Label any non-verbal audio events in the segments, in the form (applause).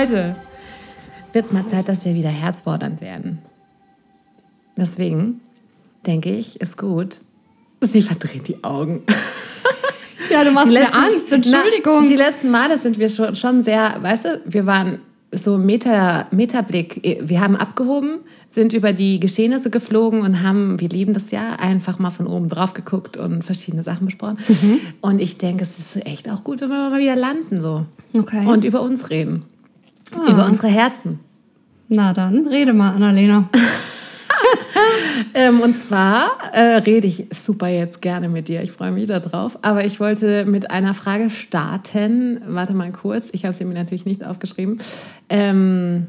heute wird es mal Zeit, dass wir wieder herzfordernd werden. Deswegen denke ich, ist gut. Sie verdreht die Augen. Ja, du machst mir Angst, Entschuldigung. Na, die letzten Male sind wir schon, schon sehr, weißt du, wir waren so Meta, Metablick. Wir haben abgehoben, sind über die Geschehnisse geflogen und haben, wir lieben das ja, einfach mal von oben drauf geguckt und verschiedene Sachen besprochen. Mhm. Und ich denke, es ist echt auch gut, wenn wir mal wieder landen so. Okay. Und über uns reden. Ah. Über unsere Herzen. Na dann, rede mal, Annalena. (laughs) (laughs) ähm, und zwar äh, rede ich super jetzt gerne mit dir. Ich freue mich darauf. Aber ich wollte mit einer Frage starten. Warte mal kurz. Ich habe sie mir natürlich nicht aufgeschrieben. Ähm,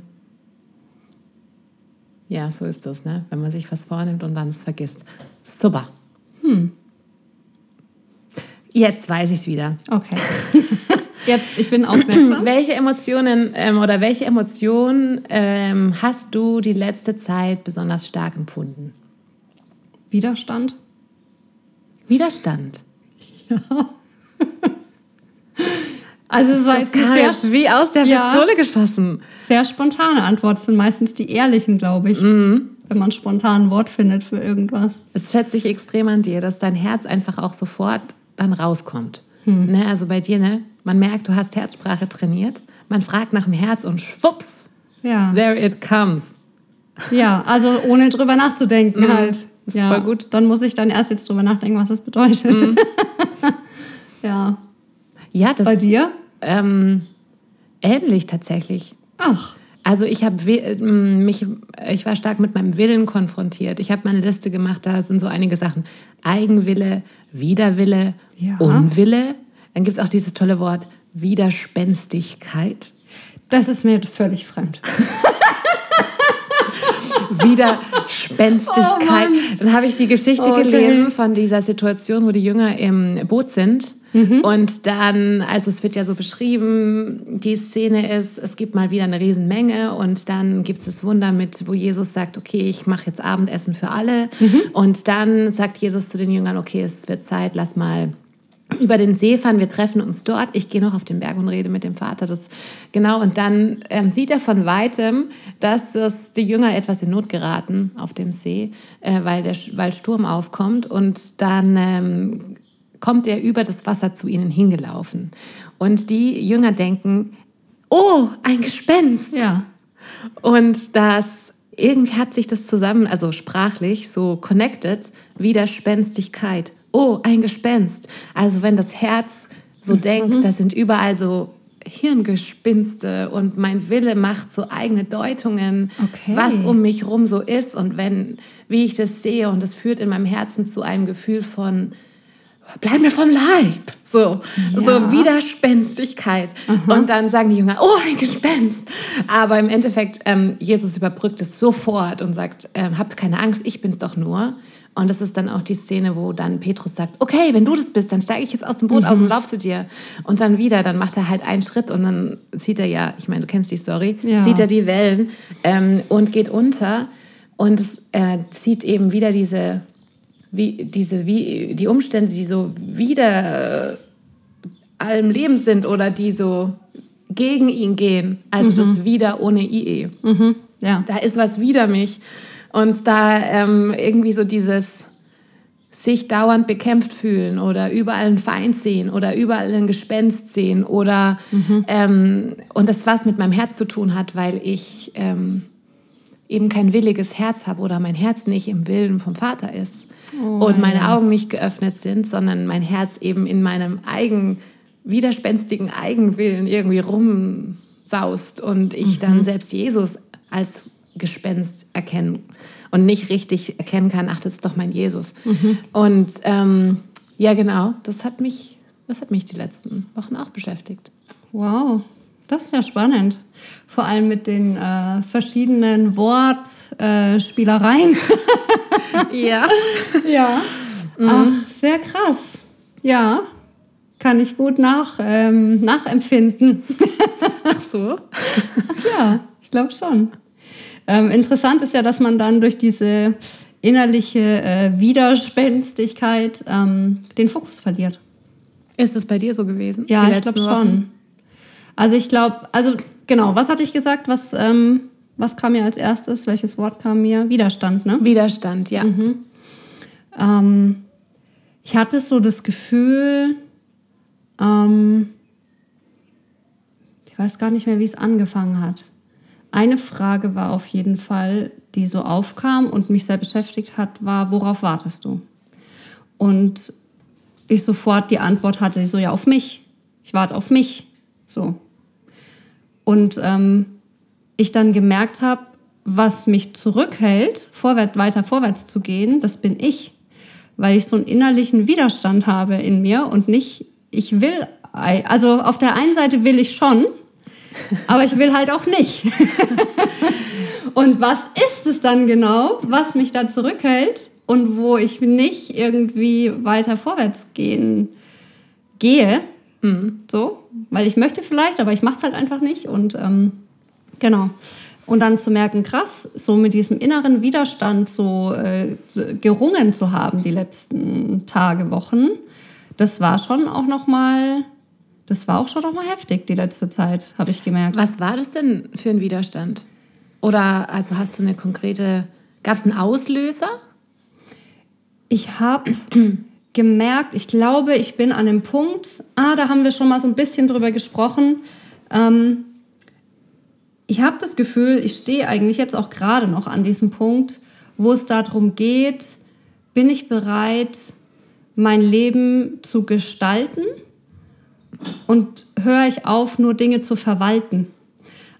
ja, so ist das, ne? wenn man sich was vornimmt und dann es vergisst. Super. Hm. Jetzt weiß ich es wieder. Okay. (laughs) Jetzt, ich bin (clears throat) aufmerksam. welche Emotionen ähm, oder welche Emotionen ähm, hast du die letzte Zeit besonders stark empfunden? Widerstand. Widerstand. Ja. (laughs) Also es war das sehr, jetzt wie aus der Pistole ja, geschossen. Sehr spontane Antworten sind meistens die ehrlichen, glaube ich. Mhm. Wenn man spontan ein Wort findet für irgendwas. Es schätze ich extrem an dir, dass dein Herz einfach auch sofort dann rauskommt. Hm. Ne, also bei dir, ne? Man merkt, du hast Herzsprache trainiert. Man fragt nach dem Herz und schwupps, ja. there it comes. Ja, also ohne drüber nachzudenken mhm. halt. Das ist voll gut. Dann muss ich dann erst jetzt drüber nachdenken, was das bedeutet. Mhm. (laughs) ja. Ja, das. Bei dir? Ähm, ähnlich tatsächlich. Ach. Also ich habe mich, ich war stark mit meinem Willen konfrontiert. Ich habe meine Liste gemacht, da sind so einige Sachen. Eigenwille, Widerwille, ja. Unwille. Dann gibt es auch dieses tolle Wort Widerspenstigkeit. Das ist mir völlig fremd. (laughs) Widerspenstigkeit. Oh Dann habe ich die Geschichte okay. gelesen von dieser Situation, wo die Jünger im Boot sind. Mhm. Und dann, also es wird ja so beschrieben, die Szene ist, es gibt mal wieder eine Riesenmenge und dann gibt es das Wunder mit, wo Jesus sagt, okay, ich mache jetzt Abendessen für alle. Mhm. Und dann sagt Jesus zu den Jüngern, okay, es wird Zeit, lass mal über den See fahren, wir treffen uns dort. Ich gehe noch auf den Berg und rede mit dem Vater. Das, genau, und dann ähm, sieht er von weitem, dass das, die Jünger etwas in Not geraten auf dem See, äh, weil, der, weil Sturm aufkommt. Und dann ähm, kommt er über das Wasser zu ihnen hingelaufen. Und die Jünger denken, oh, ein Gespenst. Ja. Und das irgendwie hat sich das zusammen, also sprachlich so connected, Widerspenstigkeit oh, ein Gespenst. Also wenn das Herz so mhm. denkt, das sind überall so Hirngespinste und mein Wille macht so eigene Deutungen, okay. was um mich rum so ist und wenn, wie ich das sehe und es führt in meinem Herzen zu einem Gefühl von bleib mir vom Leib. So, ja. so Widerspenstigkeit. Aha. Und dann sagen die Jünger, oh, ein Gespenst. Aber im Endeffekt, ähm, Jesus überbrückt es sofort und sagt, ähm, habt keine Angst, ich bin's doch nur. Und das ist dann auch die Szene, wo dann Petrus sagt, okay, wenn du das bist, dann steige ich jetzt aus dem Boot mhm. aus und lauf zu dir. Und dann wieder, dann macht er halt einen Schritt und dann sieht er ja, ich meine, du kennst die Story, ja. sieht er die Wellen ähm, und geht unter und er sieht eben wieder diese, wie, diese, wie, die Umstände, die so wieder allem Leben sind oder die so gegen ihn gehen. Also mhm. das Wieder ohne IE. Mhm. Ja. Da ist was wider mich. Und da ähm, irgendwie so dieses sich dauernd bekämpft fühlen oder überall einen Feind sehen oder überall ein Gespenst sehen oder mhm. ähm, und das was mit meinem Herz zu tun hat, weil ich ähm, eben kein williges Herz habe oder mein Herz nicht im Willen vom Vater ist oh, und meine. Augen nicht geöffnet sind, sondern mein Herz eben in meinem eigen widerspenstigen Eigenwillen irgendwie rumsaust und ich mhm. dann selbst Jesus als Gespenst erkennen und nicht richtig erkennen kann, ach, das ist doch mein Jesus. Mhm. Und ähm, ja, genau, das hat mich, das hat mich die letzten Wochen auch beschäftigt. Wow, das ist ja spannend. Vor allem mit den äh, verschiedenen Wortspielereien. Äh, (laughs) ja. (laughs) ja. Mhm. Ach, sehr krass. Ja, kann ich gut nach, ähm, nachempfinden. Ach so? Ach (laughs) ja, ich glaube schon. Ähm, interessant ist ja, dass man dann durch diese innerliche äh, Widerspenstigkeit ähm, den Fokus verliert. Ist das bei dir so gewesen? Ja, ich glaube schon. Also ich glaube, also genau, was hatte ich gesagt? Was, ähm, was kam mir als erstes? Welches Wort kam mir? Widerstand, ne? Widerstand, ja. Mhm. Ähm, ich hatte so das Gefühl, ähm, ich weiß gar nicht mehr, wie es angefangen hat. Eine Frage war auf jeden Fall, die so aufkam und mich sehr beschäftigt hat, war, worauf wartest du? Und ich sofort die Antwort hatte, so ja, auf mich. Ich warte auf mich. So. Und ähm, ich dann gemerkt habe, was mich zurückhält, vorwärts, weiter vorwärts zu gehen, das bin ich. Weil ich so einen innerlichen Widerstand habe in mir und nicht, ich will, also auf der einen Seite will ich schon, aber ich will halt auch nicht. (laughs) und was ist es dann genau, was mich da zurückhält und wo ich nicht irgendwie weiter vorwärts gehen gehe? Mhm. So, weil ich möchte vielleicht, aber ich mache es halt einfach nicht. Und ähm, genau. Und dann zu merken, krass, so mit diesem inneren Widerstand so, äh, gerungen zu haben die letzten Tage, Wochen, das war schon auch noch mal das war auch schon noch mal heftig die letzte Zeit, habe ich gemerkt. Was war das denn für ein Widerstand? Oder also hast du eine konkrete, gab es einen Auslöser? Ich habe (clears throat) gemerkt, ich glaube, ich bin an dem Punkt, ah, da haben wir schon mal so ein bisschen drüber gesprochen. Ähm, ich habe das Gefühl, ich stehe eigentlich jetzt auch gerade noch an diesem Punkt, wo es darum geht, bin ich bereit, mein Leben zu gestalten? Und höre ich auf, nur Dinge zu verwalten.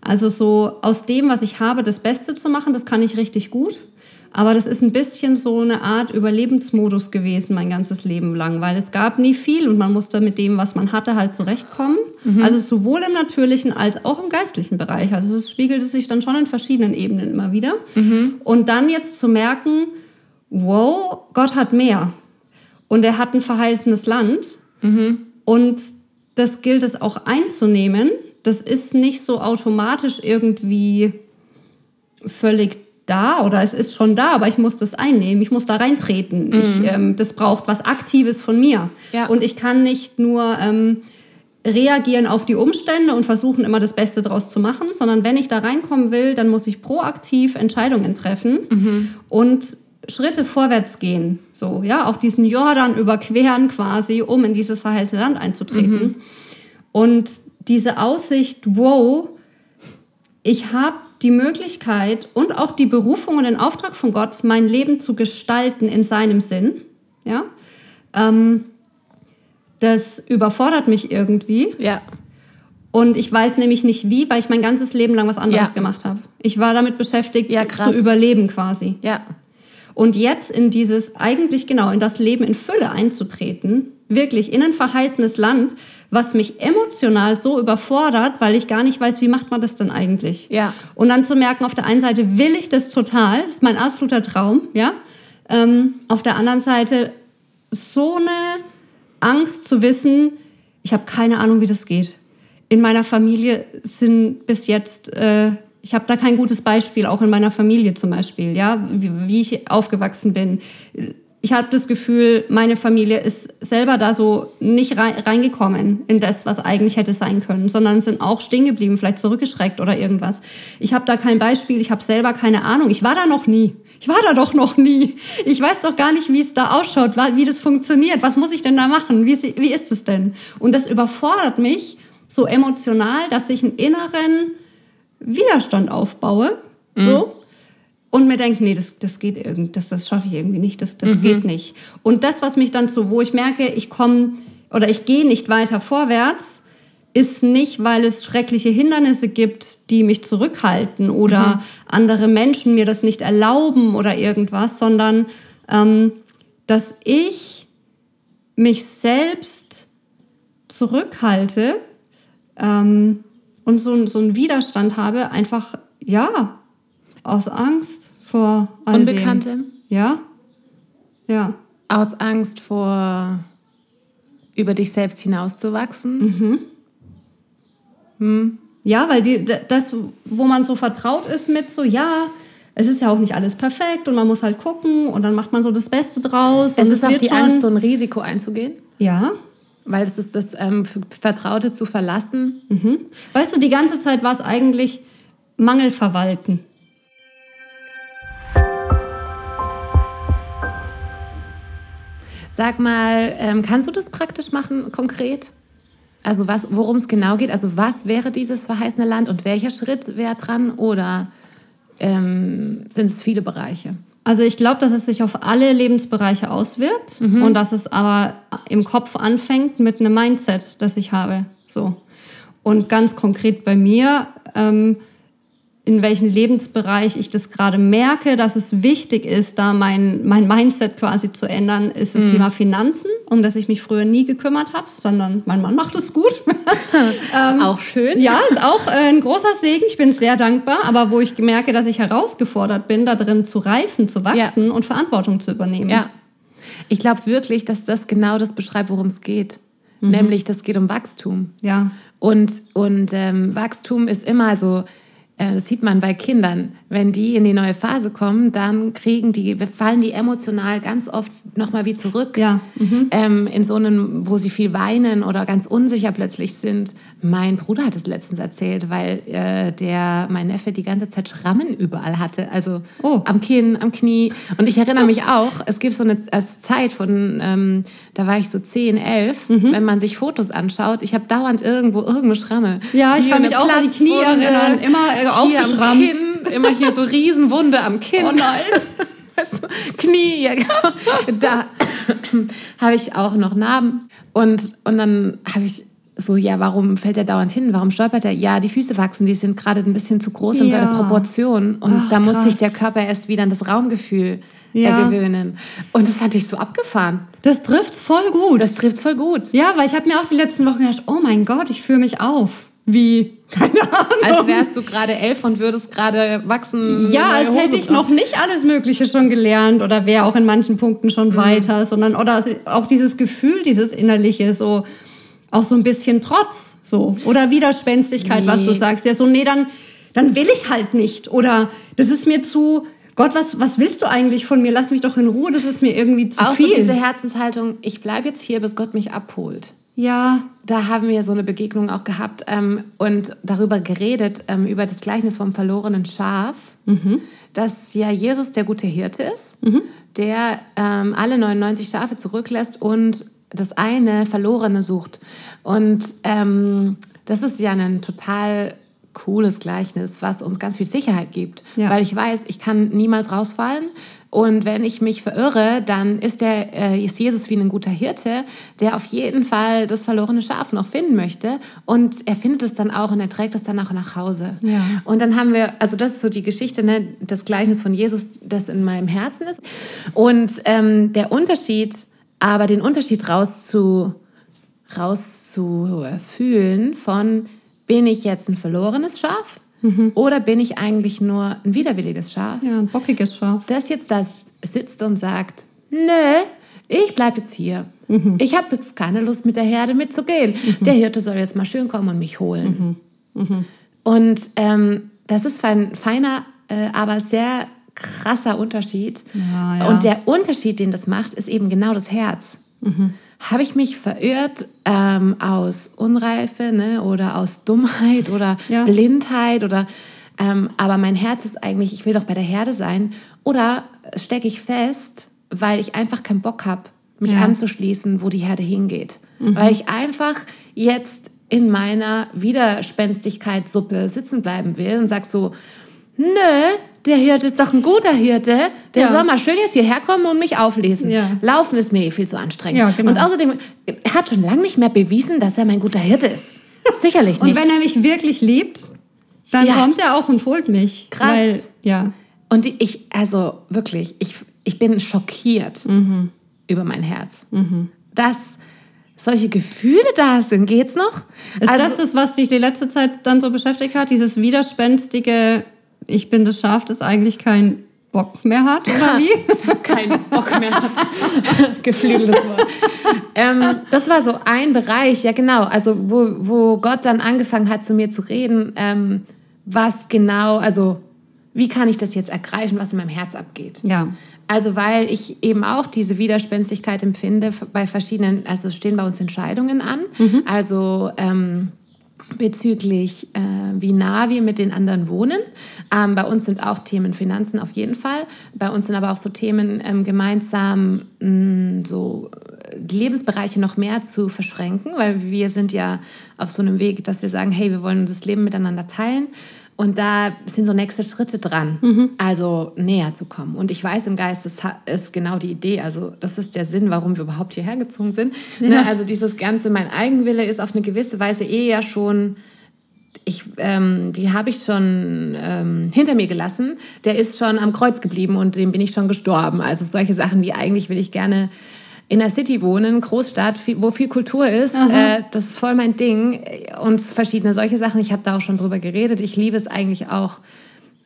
Also so aus dem, was ich habe, das Beste zu machen, das kann ich richtig gut. Aber das ist ein bisschen so eine Art Überlebensmodus gewesen mein ganzes Leben lang, weil es gab nie viel und man musste mit dem, was man hatte, halt zurechtkommen. Mhm. Also sowohl im natürlichen als auch im geistlichen Bereich. Also es spiegelte sich dann schon in verschiedenen Ebenen immer wieder. Mhm. Und dann jetzt zu merken, wow, Gott hat mehr. Und er hat ein verheißenes Land. Mhm. Und das gilt es auch einzunehmen. Das ist nicht so automatisch irgendwie völlig da oder es ist schon da, aber ich muss das einnehmen, ich muss da reintreten. Mhm. Ich, ähm, das braucht was Aktives von mir. Ja. Und ich kann nicht nur ähm, reagieren auf die Umstände und versuchen immer das Beste daraus zu machen, sondern wenn ich da reinkommen will, dann muss ich proaktiv Entscheidungen treffen mhm. und Schritte vorwärts gehen, so, ja, auch diesen Jordan überqueren quasi, um in dieses verheißene Land einzutreten. Mhm. Und diese Aussicht, wow, ich habe die Möglichkeit und auch die Berufung und den Auftrag von Gott, mein Leben zu gestalten in seinem Sinn, ja, ähm, das überfordert mich irgendwie. Ja. Und ich weiß nämlich nicht wie, weil ich mein ganzes Leben lang was anderes ja. gemacht habe. Ich war damit beschäftigt, ja, zu überleben quasi. Ja. Und jetzt in dieses, eigentlich genau, in das Leben in Fülle einzutreten, wirklich in ein verheißenes Land, was mich emotional so überfordert, weil ich gar nicht weiß, wie macht man das denn eigentlich? Ja. Und dann zu merken, auf der einen Seite will ich das total, das ist mein absoluter Traum, ja. Ähm, auf der anderen Seite so eine Angst zu wissen, ich habe keine Ahnung, wie das geht. In meiner Familie sind bis jetzt äh, ich habe da kein gutes Beispiel, auch in meiner Familie zum Beispiel, ja, wie, wie ich aufgewachsen bin. Ich habe das Gefühl, meine Familie ist selber da so nicht reingekommen in das, was eigentlich hätte sein können, sondern sind auch stehen geblieben, vielleicht zurückgeschreckt oder irgendwas. Ich habe da kein Beispiel, ich habe selber keine Ahnung. Ich war da noch nie. Ich war da doch noch nie. Ich weiß doch gar nicht, wie es da ausschaut, wie das funktioniert. Was muss ich denn da machen? Wie, wie ist es denn? Und das überfordert mich so emotional, dass ich einen inneren Widerstand aufbaue, mhm. so, und mir denke, nee, das, das geht irgendwie, das, das schaffe ich irgendwie nicht, das, das mhm. geht nicht. Und das, was mich dann so, wo ich merke, ich komme oder ich gehe nicht weiter vorwärts, ist nicht, weil es schreckliche Hindernisse gibt, die mich zurückhalten oder mhm. andere Menschen mir das nicht erlauben oder irgendwas, sondern ähm, dass ich mich selbst zurückhalte, ähm, und so, so einen Widerstand habe, einfach, ja, aus Angst vor all Unbekanntem? Ja, ja. Aus Angst vor über dich selbst hinauszuwachsen? Mhm. Hm. Ja, weil die, das, wo man so vertraut ist mit so, ja, es ist ja auch nicht alles perfekt und man muss halt gucken und dann macht man so das Beste draus. Es ist auch die schon. Angst, so ein Risiko einzugehen? Ja, Weil es ist das ähm, Vertraute zu verlassen. Mhm. Weißt du, die ganze Zeit war es eigentlich Mangelverwalten. Sag mal, ähm, kannst du das praktisch machen, konkret? Also worum es genau geht? Also was wäre dieses verheißene Land und welcher Schritt wäre dran? Oder ähm, sind es viele Bereiche? Also ich glaube, dass es sich auf alle Lebensbereiche auswirkt mhm. und dass es aber im Kopf anfängt mit einem Mindset, das ich habe. So. Und ganz konkret bei mir ähm, in welchem Lebensbereich ich das gerade merke, dass es wichtig ist, da mein, mein Mindset quasi zu ändern, ist das mhm. Thema Finanzen, um das ich mich früher nie gekümmert habe, sondern mein Mann macht es gut. (laughs) ähm, auch schön. Ja, ist auch äh, ein großer Segen. Ich bin sehr dankbar, aber wo ich merke, dass ich herausgefordert bin, da drin zu reifen, zu wachsen ja. und Verantwortung zu übernehmen. Ja. Ich glaube wirklich, dass das genau das beschreibt, worum es geht. Mhm. Nämlich, das geht um Wachstum. Ja. Und, und ähm, Wachstum ist immer so, das sieht man bei Kindern, wenn die in die neue Phase kommen, dann kriegen die, fallen die emotional ganz oft nochmal wie zurück. Ja. Mhm. Ähm, in so einem, wo sie viel weinen oder ganz unsicher plötzlich sind. Mein Bruder hat es letztens erzählt, weil äh, der, mein Neffe die ganze Zeit Schrammen überall hatte. Also oh. am Kinn, am Knie. Und ich erinnere mich auch, es gibt so eine Zeit von, ähm, da war ich so 10, 11, mhm. wenn man sich Fotos anschaut. Ich habe dauernd irgendwo irgendeine Schramme. Ja, ich kann mich auch an die Knie erinnern. Immer äh, aufgeschrammt. Kinn, immer hier so Riesenwunde am Kinn. Oh nein. (laughs) Knie, ja, genau. da habe ich auch noch Narben. Und, und dann habe ich so, ja, warum fällt er dauernd hin? Warum stolpert er? Ja, die Füße wachsen, die sind gerade ein bisschen zu groß ja. in der Proportion. Und Ach, da muss krass. sich der Körper erst wieder an das Raumgefühl ja. gewöhnen. Und das fand ich so abgefahren. Das trifft voll gut. Das trifft voll gut. Ja, weil ich habe mir auch die letzten Wochen gedacht, oh mein Gott, ich fühle mich auf. Wie? Keine Ahnung. Als wärst du gerade elf und würdest gerade wachsen. Ja, als hätte ich noch nicht alles Mögliche schon gelernt oder wäre auch in manchen Punkten schon mhm. weiter, sondern oder auch dieses Gefühl, dieses innerliche, so auch so ein bisschen Trotz, so oder Widerspenstigkeit, nee. was du sagst. Ja, so nee, dann dann will ich halt nicht oder das ist mir zu Gott, was, was willst du eigentlich von mir? Lass mich doch in Ruhe, das ist mir irgendwie zu auch viel. Auch so diese Herzenshaltung, ich bleibe jetzt hier, bis Gott mich abholt. Ja. Da haben wir so eine Begegnung auch gehabt ähm, und darüber geredet, ähm, über das Gleichnis vom verlorenen Schaf, mhm. dass ja Jesus der gute Hirte ist, mhm. der ähm, alle 99 Schafe zurücklässt und das eine Verlorene sucht. Und ähm, das ist ja ein total cooles Gleichnis, was uns ganz viel Sicherheit gibt. Ja. Weil ich weiß, ich kann niemals rausfallen. Und wenn ich mich verirre, dann ist, der, äh, ist Jesus wie ein guter Hirte, der auf jeden Fall das verlorene Schaf noch finden möchte. Und er findet es dann auch und er trägt es dann auch nach Hause. Ja. Und dann haben wir, also das ist so die Geschichte, ne, das Gleichnis von Jesus, das in meinem Herzen ist. Und ähm, der Unterschied, aber den Unterschied rauszu, rauszufühlen von bin ich jetzt ein verlorenes Schaf mhm. oder bin ich eigentlich nur ein widerwilliges Schaf? Ja, ein bockiges Schaf. Das jetzt da sitzt und sagt, nö, ich bleibe jetzt hier. Mhm. Ich habe jetzt keine Lust, mit der Herde mitzugehen. Mhm. Der Hirte soll jetzt mal schön kommen und mich holen. Mhm. Mhm. Und ähm, das ist ein feiner, äh, aber sehr krasser Unterschied. Ja, ja. Und der Unterschied, den das macht, ist eben genau das Herz. Mhm habe ich mich verirrt ähm, aus Unreife ne, oder aus Dummheit oder (laughs) ja. Blindheit oder ähm, aber mein Herz ist eigentlich, ich will doch bei der Herde sein oder stecke ich fest, weil ich einfach keinen Bock habe, mich anzuschließen, wo die Herde hingeht, mhm. weil ich einfach jetzt in meiner Widerspenstigkeitssuppe sitzen bleiben will und sag so, nö, der Hirte ist doch ein guter Hirte, der ja. soll mal schön jetzt hierher kommen und mich auflesen. Ja. Laufen ist mir eh viel zu anstrengend. Ja, genau. Und außerdem, er hat schon lange nicht mehr bewiesen, dass er mein guter Hirte ist. Sicherlich nicht. Und wenn er mich wirklich liebt, dann ja. kommt er auch und holt mich. Krass. Weil, ja. Und ich, also wirklich, ich, ich bin schockiert mhm. über mein Herz. Mhm. Dass solche Gefühle da sind. Geht's noch? Ist also, das das, was dich die letzte Zeit dann so beschäftigt hat? Dieses widerspenstige ich bin das Schaf, das eigentlich keinen Bock mehr hat, oder (laughs) wie? das keinen Bock mehr hat. (laughs) Geflügeltes Wort. ähm, das war so ein Bereich, ja genau, also wo, wo Gott dann angefangen hat, zu mir zu reden, ähm, was genau, also wie kann ich das jetzt ergreifen, was in meinem Herz abgeht. Ja. Also weil ich eben auch diese Widerspenstigkeit empfinde bei verschiedenen, also es stehen bei uns Entscheidungen an. Mhm. Also ähm, bezüglich, äh, wie nah wir mit den anderen wohnen. Ähm, bei uns sind auch Themen Finanzen auf jeden Fall. Bei uns sind aber auch so Themen ähm, gemeinsam mh, so die Lebensbereiche noch mehr zu verschränken, weil wir sind ja auf so einem Weg, dass wir sagen, hey, wir wollen das Leben miteinander teilen. Und da sind so nächste Schritte dran, mhm. also näher zu kommen. Und ich weiß im Geist, das ist genau die Idee. Also das ist der Sinn, warum wir überhaupt hierher gezogen sind. Ja. Ne, also dieses Ganze, mein Eigenwille ist auf eine gewisse Weise eh ja schon ich, ähm, die habe ich schon ähm, hinter mir gelassen. Der ist schon am Kreuz geblieben und dem bin ich schon gestorben. Also solche Sachen wie eigentlich will ich gerne in der City wohnen, Großstadt, wo viel Kultur ist. Äh, das ist voll mein Ding. Und verschiedene solche Sachen. Ich habe da auch schon drüber geredet. Ich liebe es eigentlich auch.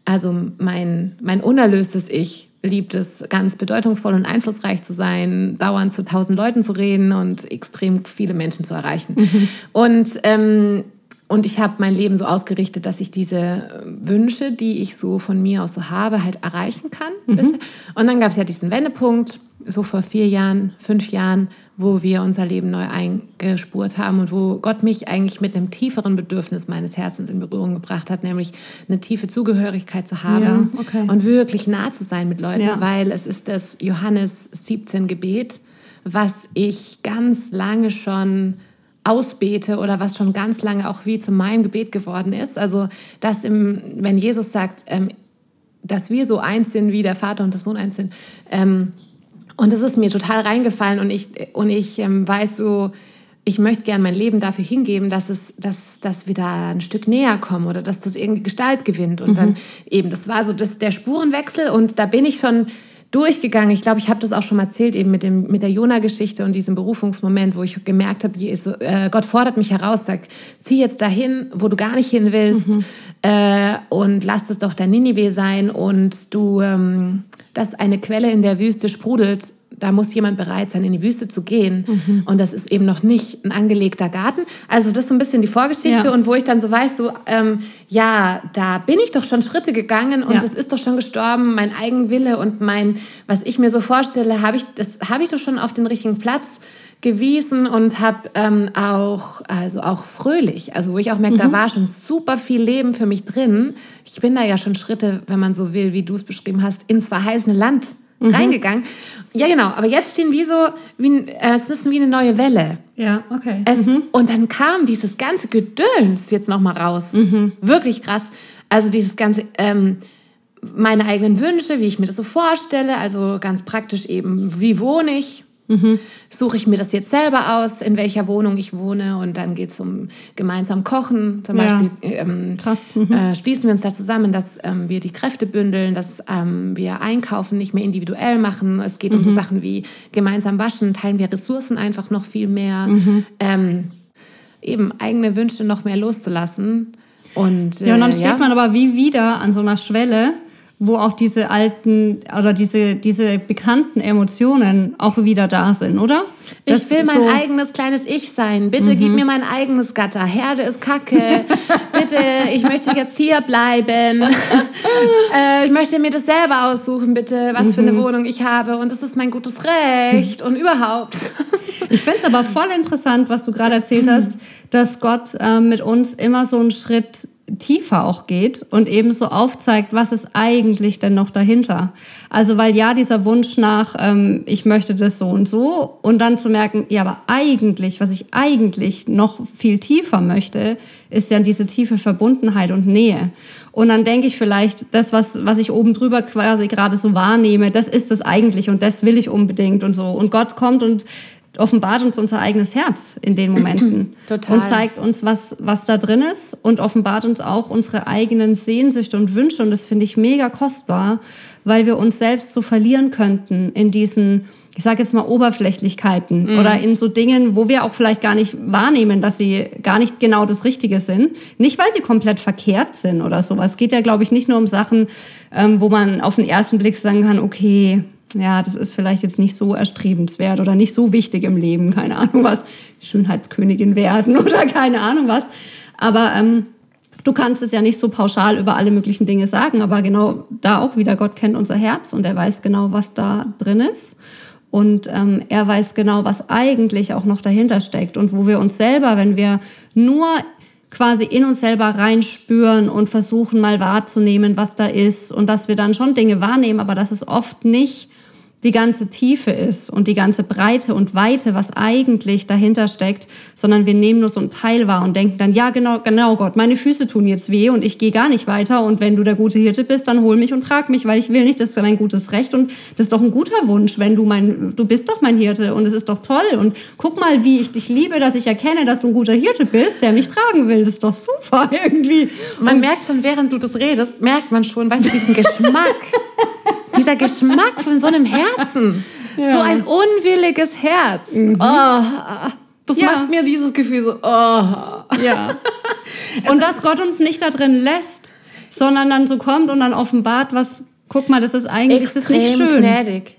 Also mein, mein unerlöstes Ich liebt es, ganz bedeutungsvoll und einflussreich zu sein, dauernd zu tausend Leuten zu reden und extrem viele Menschen zu erreichen. Mhm. Und ähm, und ich habe mein Leben so ausgerichtet, dass ich diese Wünsche, die ich so von mir aus so habe, halt erreichen kann. Mhm. Und dann gab es ja diesen Wendepunkt so vor vier Jahren, fünf Jahren, wo wir unser Leben neu eingespurt haben und wo Gott mich eigentlich mit einem tieferen Bedürfnis meines Herzens in Berührung gebracht hat, nämlich eine tiefe Zugehörigkeit zu haben ja, okay. und wirklich nah zu sein mit Leuten, ja. weil es ist das Johannes 17 Gebet, was ich ganz lange schon ausbete oder was schon ganz lange auch wie zu meinem Gebet geworden ist. Also, dass im, wenn Jesus sagt, ähm, dass wir so eins sind, wie der Vater und der Sohn eins sind, ähm, und das ist mir total reingefallen und ich, und ich ähm, weiß so, ich möchte gerne mein Leben dafür hingeben, dass, es, dass, dass wir da ein Stück näher kommen oder dass das irgendwie Gestalt gewinnt. Und mhm. dann eben, das war so das, der Spurenwechsel und da bin ich schon durchgegangen. Ich glaube, ich habe das auch schon mal erzählt, eben mit, dem, mit der Jona-Geschichte und diesem Berufungsmoment, wo ich gemerkt habe, äh, Gott fordert mich heraus, sagt, zieh jetzt dahin, wo du gar nicht hin willst mhm. äh, und lass das doch dein Ninive sein und du, ähm, dass eine Quelle in der Wüste sprudelt, da muss jemand bereit sein, in die Wüste zu gehen. Mhm. Und das ist eben noch nicht ein angelegter Garten. Also das ist so ein bisschen die Vorgeschichte. Ja. Und wo ich dann so weiß, so, ähm, ja, da bin ich doch schon Schritte gegangen und es ja. ist doch schon gestorben, mein Eigenwille und mein, was ich mir so vorstelle, habe ich, das habe ich doch schon auf den richtigen Platz gewiesen und habe ähm, auch, also auch fröhlich, also wo ich auch merke, mhm. da war schon super viel Leben für mich drin. Ich bin da ja schon Schritte, wenn man so will, wie du es beschrieben hast, ins verheißene Land mhm. reingegangen. Ja, genau. Aber jetzt stehen wie so, wie, äh, es ist wie eine neue Welle. Ja, okay. Es, mhm. Und dann kam dieses ganze Gedöns jetzt nochmal raus. Mhm. Wirklich krass. Also dieses ganze, ähm, meine eigenen Wünsche, wie ich mir das so vorstelle. Also ganz praktisch eben, wie wohne ich? Mhm. Suche ich mir das jetzt selber aus, in welcher Wohnung ich wohne und dann geht es um gemeinsam Kochen. Zum ja. Beispiel ähm, Krass. Mhm. Äh, schließen wir uns da zusammen, dass ähm, wir die Kräfte bündeln, dass ähm, wir Einkaufen nicht mehr individuell machen. Es geht mhm. um so mhm. Sachen wie gemeinsam waschen, teilen wir Ressourcen einfach noch viel mehr. Mhm. Ähm, eben eigene Wünsche noch mehr loszulassen. Und, äh, ja, und dann äh, steht ja. man aber wie wieder an so einer Schwelle, wo auch diese alten oder diese, diese bekannten Emotionen auch wieder da sind, oder? Das ich will mein so eigenes kleines Ich sein. Bitte mhm. gib mir mein eigenes Gatter. Herde ist kacke. (laughs) Bitte, ich möchte jetzt hier bleiben. (laughs) äh, ich möchte mir das selber aussuchen, bitte, was mhm. für eine mhm. Wohnung ich habe. Und das ist mein gutes Recht und überhaupt. (laughs) ich finde es aber voll interessant, was du gerade erzählt hast, dass Gott äh, mit uns immer so einen Schritt tiefer auch geht und eben so aufzeigt, was ist eigentlich denn noch dahinter. Also weil ja dieser Wunsch nach, ähm, ich möchte das so und so und dann zu merken, ja, aber eigentlich, was ich eigentlich noch viel tiefer möchte, ist ja diese tiefe Verbundenheit und Nähe. Und dann denke ich vielleicht, das, was, was ich oben drüber quasi gerade so wahrnehme, das ist das eigentlich und das will ich unbedingt und so. Und Gott kommt und offenbart uns unser eigenes Herz in den Momenten (clears throat) Total. und zeigt uns, was, was da drin ist und offenbart uns auch unsere eigenen Sehnsüchte und Wünsche. Und das finde ich mega kostbar, weil wir uns selbst so verlieren könnten in diesen, ich sage jetzt mal, Oberflächlichkeiten mhm. oder in so Dingen, wo wir auch vielleicht gar nicht wahrnehmen, dass sie gar nicht genau das Richtige sind. Nicht, weil sie komplett verkehrt sind oder sowas. Es geht ja, glaube ich, nicht nur um Sachen, ähm, wo man auf den ersten Blick sagen kann, okay, ja, das ist vielleicht jetzt nicht so erstrebenswert oder nicht so wichtig im Leben, keine Ahnung was, Schönheitskönigin werden (laughs) oder keine Ahnung was. Aber ähm, Du kannst es ja nicht so pauschal über alle möglichen Dinge sagen, aber genau da auch wieder, Gott kennt unser Herz und er weiß genau, was da drin ist. Und ähm, er weiß genau, was eigentlich auch noch dahinter steckt und wo wir uns selber, wenn wir nur quasi in uns selber reinspüren und versuchen mal wahrzunehmen, was da ist und dass wir dann schon Dinge wahrnehmen, aber dass es oft nicht die ganze Tiefe ist und die ganze Breite und Weite, was eigentlich dahinter steckt, sondern wir nehmen nur so einen Teil wahr und denken dann, ja, genau, genau, Gott, meine Füße tun jetzt weh und ich gehe gar nicht weiter und wenn du der gute Hirte bist, dann hol mich und trag mich, weil ich will nicht, das ist mein gutes Recht und das ist doch ein guter Wunsch, wenn du mein, du bist doch mein Hirte und es ist doch toll und guck mal, wie ich dich liebe, dass ich erkenne, dass du ein guter Hirte bist, der mich tragen will, das ist doch super (laughs) irgendwie. Man und merkt schon, während du das redest, merkt man schon, weißt du, diesen Geschmack. (laughs) dieser Geschmack von so einem Herzen. (laughs) Ja. So ein unwilliges Herz. Mhm. Oh, das ja. macht mir dieses Gefühl so, oh. Ja. (laughs) Und dass Gott uns nicht da drin lässt, sondern dann so kommt und dann offenbart, was, guck mal, das ist eigentlich das ist nicht schön. gnädig.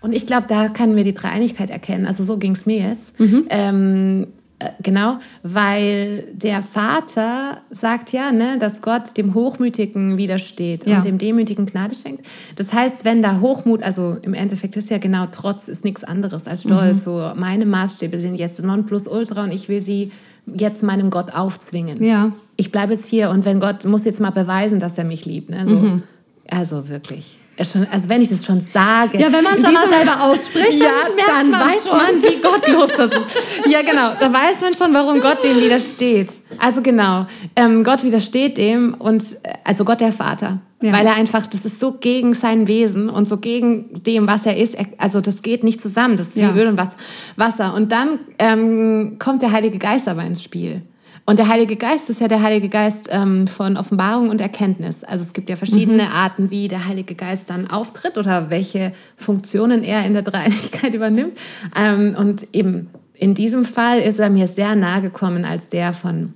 Und ich glaube, da können wir die Dreieinigkeit erkennen. Also so ging es mir jetzt. Mhm. Ähm, äh, genau, weil der Vater sagt ja, ne, dass Gott dem Hochmütigen widersteht ja. und dem Demütigen Gnade schenkt. Das heißt, wenn da Hochmut, also im Endeffekt ist ja genau Trotz ist nichts anderes als Stolz. Mhm. So meine Maßstäbe sind jetzt Nonplusultra und ich will sie jetzt meinem Gott aufzwingen. Ja. Ich bleibe jetzt hier und wenn Gott muss jetzt mal beweisen, dass er mich liebt. Ne? So, mhm. Also wirklich schon, also wenn ich das schon sage. Ja, wenn man es aber selber ausspricht, ja, dann, dann weiß schon. man, wie gottlos das ist. Ja, genau. Da weiß man schon, warum Gott dem widersteht. Also genau, ähm, Gott widersteht dem und äh, also Gott der Vater. Ja. Weil er einfach, das ist so gegen sein Wesen und so gegen dem, was er ist. Also das geht nicht zusammen. Das ist wie ja. Öl und Wasser. Und dann ähm, kommt der Heilige Geist aber ins Spiel. Und der Heilige Geist ist ja der Heilige Geist ähm, von Offenbarung und Erkenntnis. Also es gibt ja verschiedene mhm. Arten, wie der Heilige Geist dann auftritt oder welche Funktionen er in der Dreieinigkeit (laughs) übernimmt. Ähm, und eben in diesem Fall ist er mir sehr nahe gekommen als der von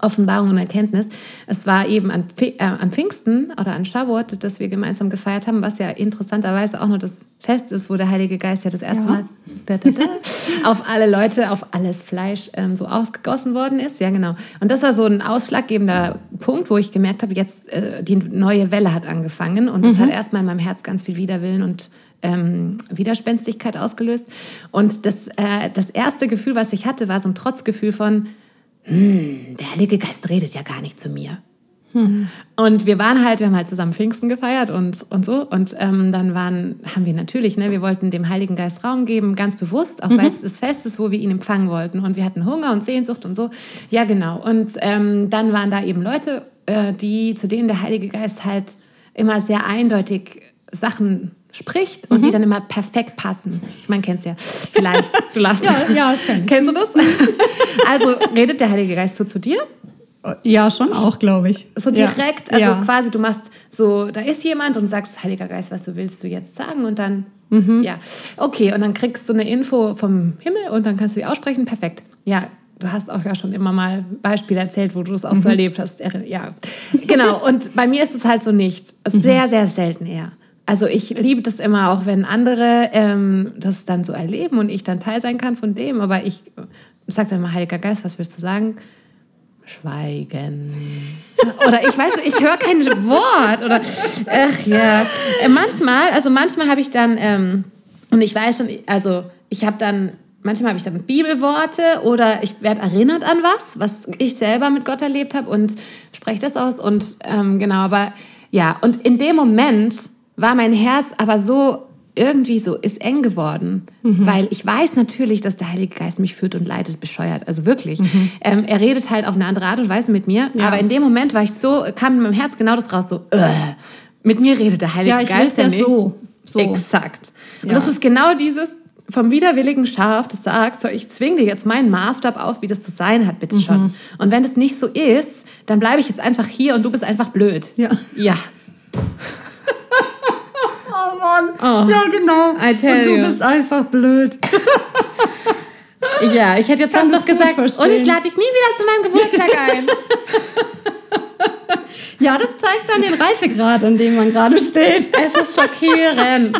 Offenbarung und Erkenntnis. Es war eben an, äh, an Pfingsten oder an Shavuot, das wir gemeinsam gefeiert haben, was ja interessanterweise auch noch das Fest ist, wo der Heilige Geist ja das erste ja. Mal da, da, da, auf alle Leute, auf alles Fleisch ähm, so ausgegossen worden ist. Ja, genau. Und das war so ein ausschlaggebender Punkt, wo ich gemerkt habe, jetzt äh, die neue Welle hat angefangen und das mhm. hat erstmal in meinem Herz ganz viel Widerwillen und ähm, Widerspenstigkeit ausgelöst. Und das, äh, das erste Gefühl, was ich hatte, war so ein Trotzgefühl von, hm, der Heilige Geist redet ja gar nicht zu mir. Hm. Und wir waren halt, wir haben halt zusammen Pfingsten gefeiert und, und so. Und ähm, dann waren, haben wir natürlich, ne, wir wollten dem Heiligen Geist Raum geben, ganz bewusst, auch mhm. weil es das Fest ist, wo wir ihn empfangen wollten. Und wir hatten Hunger und Sehnsucht und so. Ja, genau. Und ähm, dann waren da eben Leute, äh, die, zu denen der Heilige Geist halt immer sehr eindeutig Sachen spricht und mhm. die dann immer perfekt passen. Ich meine, kennst ja vielleicht. Du lachst. (laughs) ja, ja, das kenn ich. Kennst du das? (laughs) also redet der Heilige Geist so zu dir? Ja, schon auch, glaube ich. So direkt, ja. also ja. quasi du machst so, da ist jemand und sagst, Heiliger Geist, was du willst du jetzt sagen? Und dann, mhm. ja, okay, und dann kriegst du eine Info vom Himmel und dann kannst du die aussprechen, perfekt. Ja, du hast auch ja schon immer mal Beispiele erzählt, wo du es auch mhm. so erlebt hast. Ja, genau. Und bei mir ist es halt so nicht. Mhm. Sehr, sehr selten eher. Also ich liebe das immer auch, wenn andere ähm, das dann so erleben und ich dann Teil sein kann von dem. Aber ich sage dann mal, Heiliger Geist, was willst du sagen? Schweigen. Oder ich weiß, ich höre kein Wort. Oder ach ja. Äh, manchmal, also manchmal habe ich dann, ähm, und ich weiß schon, also ich habe dann, manchmal habe ich dann Bibelworte oder ich werde erinnert an was, was ich selber mit Gott erlebt habe und spreche das aus. Und ähm, genau, aber ja, und in dem Moment war mein Herz aber so irgendwie so ist eng geworden, mhm. weil ich weiß natürlich, dass der Heilige Geist mich führt und leitet, bescheuert, also wirklich. Mhm. Ähm, er redet halt auf eine andere Art und Weise mit mir, ja. aber in dem Moment war ich so, kam in meinem Herz genau das raus, so, äh, mit mir redet der Heilige Geist. Ja, ich Geist ja so, so. Exakt. Und ja. das ist genau dieses vom widerwilligen Schaf, das sagt, so, ich zwinge dir jetzt meinen Maßstab auf, wie das zu sein hat, bitte schon. Mhm. Und wenn das nicht so ist, dann bleibe ich jetzt einfach hier und du bist einfach blöd. Ja. Ja. Mann. Oh, ja, genau. Und du you. bist einfach blöd. (laughs) ja, ich hätte jetzt fast das gesagt. Verstehen. Und ich lade dich nie wieder zu meinem Geburtstag ein. (laughs) ja, das zeigt dann den Reifegrad, an dem man gerade steht. (laughs) Es ist schockierend.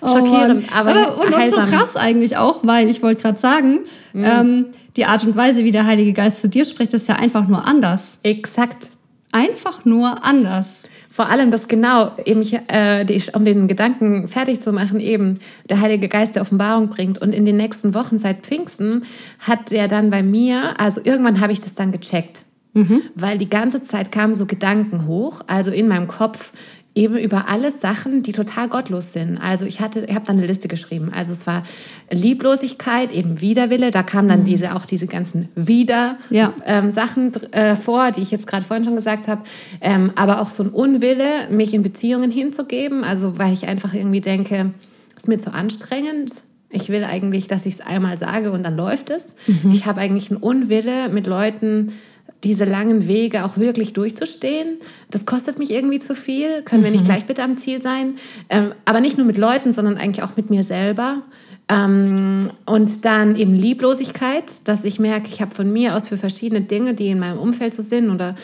Schockierend, oh aber, aber und, und, so krass eigentlich auch, weil ich wollte gerade sagen, mhm. ähm, die Art und Weise, wie der Heilige Geist zu dir spricht, ist ja einfach nur anders. Exakt. Einfach nur anders. Vor allem das genau, eben, äh, die, um den Gedanken fertig zu machen, eben der Heilige Geist der Offenbarung bringt. Und in den nächsten Wochen seit Pfingsten hat er dann bei mir, also irgendwann habe ich das dann gecheckt. Mhm. Weil die ganze Zeit kamen so Gedanken hoch, also in meinem Kopf, eben über alle Sachen, die total gottlos sind. Also ich hatte, ich habe da eine Liste geschrieben. Also es war Lieblosigkeit, eben Widerwille. Da kamen dann mhm. diese auch diese ganzen Wider ja. ähm, Sachen äh, vor, die ich jetzt gerade vorhin schon gesagt habe. Ähm, aber auch so ein Unwille, mich in Beziehungen hinzugeben. Also weil ich einfach irgendwie denke, es ist mir zu anstrengend. Ich will eigentlich, dass ich es einmal sage und dann läuft es. Mhm. Ich habe eigentlich einen Unwille mit Leuten diese langen Wege auch wirklich durchzustehen. Das kostet mich irgendwie zu viel. Können wir nicht mhm. gleich bitte am Ziel sein? Ähm, aber nicht nur mit Leuten, sondern eigentlich auch mit mir selber. Ähm, und dann eben Lieblosigkeit, dass ich merke, ich habe von mir aus für verschiedene Dinge, die in meinem Umfeld so sind oder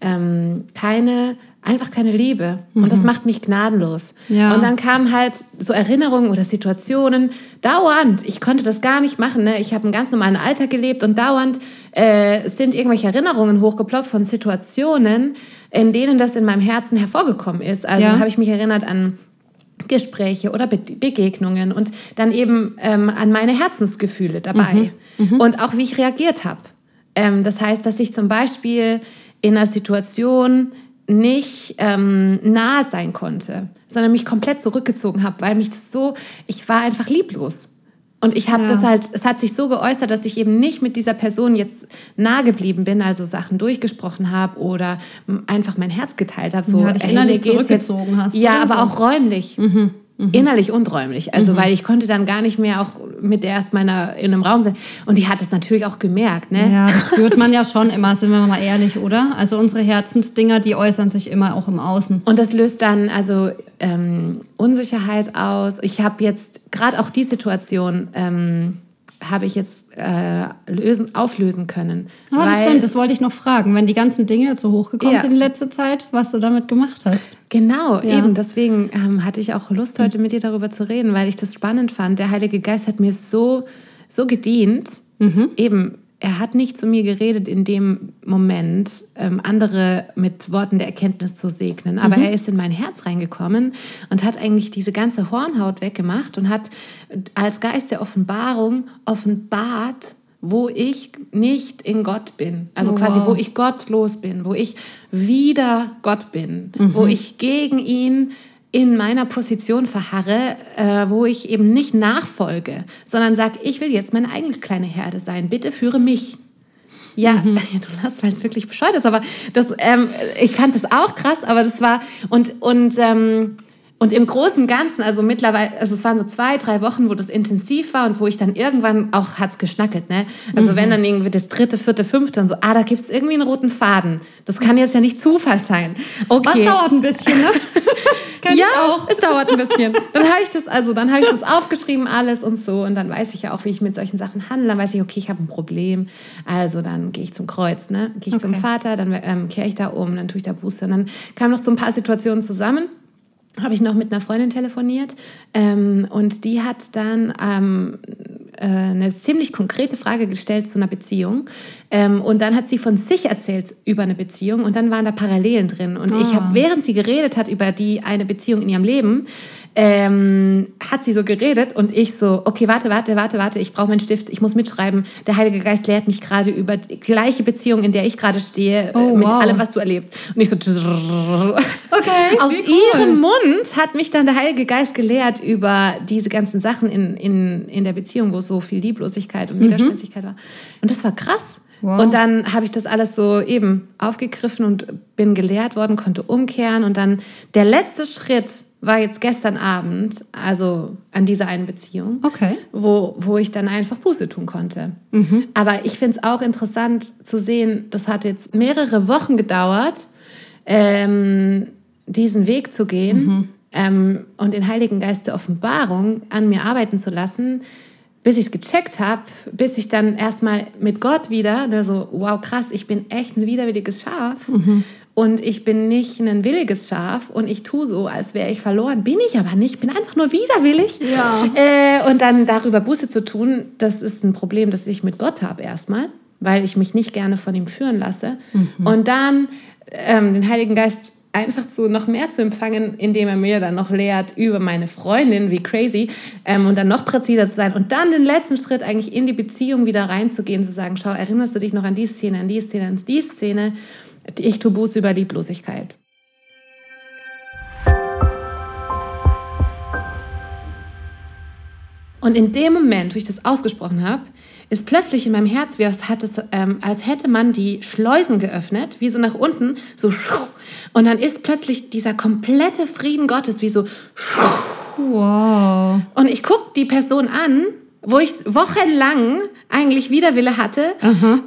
ähm, keine einfach keine Liebe. Mhm. Und das mhm. macht mich gnadenlos. Ja. Und dann kamen halt so Erinnerungen oder Situationen dauernd. Ich konnte das gar nicht machen. Ne? Ich habe einen ganz normalen Alltag gelebt und dauernd äh, sind irgendwelche Erinnerungen hochgeploppt von Situationen, in denen das in meinem Herzen hervorgekommen ist. Also ja. habe ich mich erinnert an Gespräche oder Be Begegnungen und dann eben ähm, an meine Herzensgefühle dabei mhm. Mhm. und auch wie ich reagiert habe. Ähm, das heißt, dass ich zum Beispiel in einer Situation nicht ähm, nahe sein konnte, sondern mich komplett zurückgezogen habe, weil mich das so, ich war einfach lieblos. Und ich habe ja. das halt, es hat sich so geäußert, dass ich eben nicht mit dieser Person jetzt nahe geblieben bin, also Sachen durchgesprochen habe oder einfach mein Herz geteilt habe. So, ja, dich innerlich zurückgezogen jetzt. hast. Ja, aber so. auch räumlich. Mhm. Mhm. Innerlich und räumlich. Also, mhm. weil ich konnte dann gar nicht mehr auch mit der erst meiner in einem Raum sein. Und die hat es natürlich auch gemerkt, ne? Ja, das spürt man ja (laughs) schon immer, sind wir mal ehrlich, oder? Also unsere Herzensdinger, die äußern sich immer auch im Außen. Und das löst dann also ähm, Unsicherheit aus. Ich habe jetzt gerade auch die Situation, ähm, habe ich jetzt äh, lösen, auflösen können. Ah, das stimmt, das wollte ich noch fragen. Wenn die ganzen Dinge jetzt so hochgekommen ja. sind in letzter Zeit, was du damit gemacht hast. Genau, ja. eben. Deswegen ähm, hatte ich auch Lust, heute mit dir darüber zu reden, weil ich das spannend fand. Der Heilige Geist hat mir so, so gedient, mhm. eben er hat nicht zu mir geredet in dem Moment, ähm, andere mit Worten der Erkenntnis zu segnen, aber mhm. er ist in mein Herz reingekommen und hat eigentlich diese ganze Hornhaut weggemacht und hat als Geist der Offenbarung offenbart, wo ich nicht in Gott bin. Also oh, quasi, wo ich gottlos bin, wo ich wieder Gott bin, mhm. wo ich gegen ihn in meiner Position verharre, äh, wo ich eben nicht nachfolge, sondern sage, ich will jetzt meine eigene kleine Herde sein. Bitte führe mich. Ja, mhm. (laughs) du lachst, weil es wirklich bescheuert ist, aber das, ähm, ich fand das auch krass, aber das war, und, und ähm, und im Großen und Ganzen, also mittlerweile, also es waren so zwei, drei Wochen, wo das intensiv war und wo ich dann irgendwann auch hat's geschnackelt, ne? Also mhm. wenn dann irgendwie das dritte, vierte, fünfte und so, ah, da gibt's irgendwie einen roten Faden. Das kann jetzt ja nicht Zufall sein. Okay. Was dauert ein bisschen, ne? (laughs) ja, auch. es dauert ein bisschen. Dann habe ich das, also dann habe ich das aufgeschrieben alles und so und dann weiß ich ja auch, wie ich mit solchen Sachen handle. Dann weiß ich, okay, ich habe ein Problem. Also dann gehe ich zum Kreuz, ne? Gehe ich okay. zum Vater, dann ähm, kehre ich da um, dann tue ich da Buße. Und dann kamen noch so ein paar Situationen zusammen habe ich noch mit einer Freundin telefoniert ähm, und die hat dann ähm, äh, eine ziemlich konkrete Frage gestellt zu einer Beziehung ähm, und dann hat sie von sich erzählt über eine Beziehung und dann waren da Parallelen drin und oh. ich habe, ah. während sie geredet hat über die eine Beziehung in ihrem Leben, ähm, hat sie so geredet und ich so, okay, warte, warte, warte, warte, ich brauche meinen Stift, ich muss mitschreiben. Der Heilige Geist lehrt mich gerade über die gleiche Beziehung, in der ich gerade stehe, oh, mit wow. allem, was du erlebst. Und ich so, okay, aus cool. ihrem Mund hat mich dann der Heilige Geist gelehrt über diese ganzen Sachen in, in, in der Beziehung, wo so viel Lieblosigkeit und mhm. Widerspenstigkeit war. Und das war krass. Wow. Und dann habe ich das alles so eben aufgegriffen und bin gelehrt worden, konnte umkehren. Und dann der letzte Schritt war jetzt gestern Abend, also an dieser einen Beziehung, okay. wo, wo ich dann einfach Buße tun konnte. Mhm. Aber ich finde es auch interessant zu sehen, das hat jetzt mehrere Wochen gedauert, ähm, diesen Weg zu gehen mhm. ähm, und den Heiligen Geist der Offenbarung an mir arbeiten zu lassen, bis ich es gecheckt habe, bis ich dann erstmal mit Gott wieder, der so, wow, krass, ich bin echt ein widerwilliges Schaf. Mhm. Und ich bin nicht ein williges Schaf und ich tue so, als wäre ich verloren. Bin ich aber nicht. Ich bin einfach nur widerwillig. Ja. Äh, und dann darüber Buße zu tun, das ist ein Problem, das ich mit Gott habe erstmal, weil ich mich nicht gerne von ihm führen lasse. Und dann ähm, den Heiligen Geist einfach zu noch mehr zu empfangen, indem er mir dann noch lehrt über meine Freundin, wie crazy, ähm, und dann noch präziser zu sein und dann den letzten Schritt eigentlich in die Beziehung wieder reinzugehen, zu sagen, schau, erinnerst du dich noch an die Szene, an die Szene, an die Szene, ich tue Buße über Lieblosigkeit. Und in dem Moment, wo ich das ausgesprochen habe, ist plötzlich in meinem Herz, wie als, hat es, ähm, als hätte man die Schleusen geöffnet, wie so nach unten, so und dann ist plötzlich dieser komplette Frieden Gottes wie so Wow. und ich gucke die Person an, wo ich wochenlang eigentlich Widerwille hatte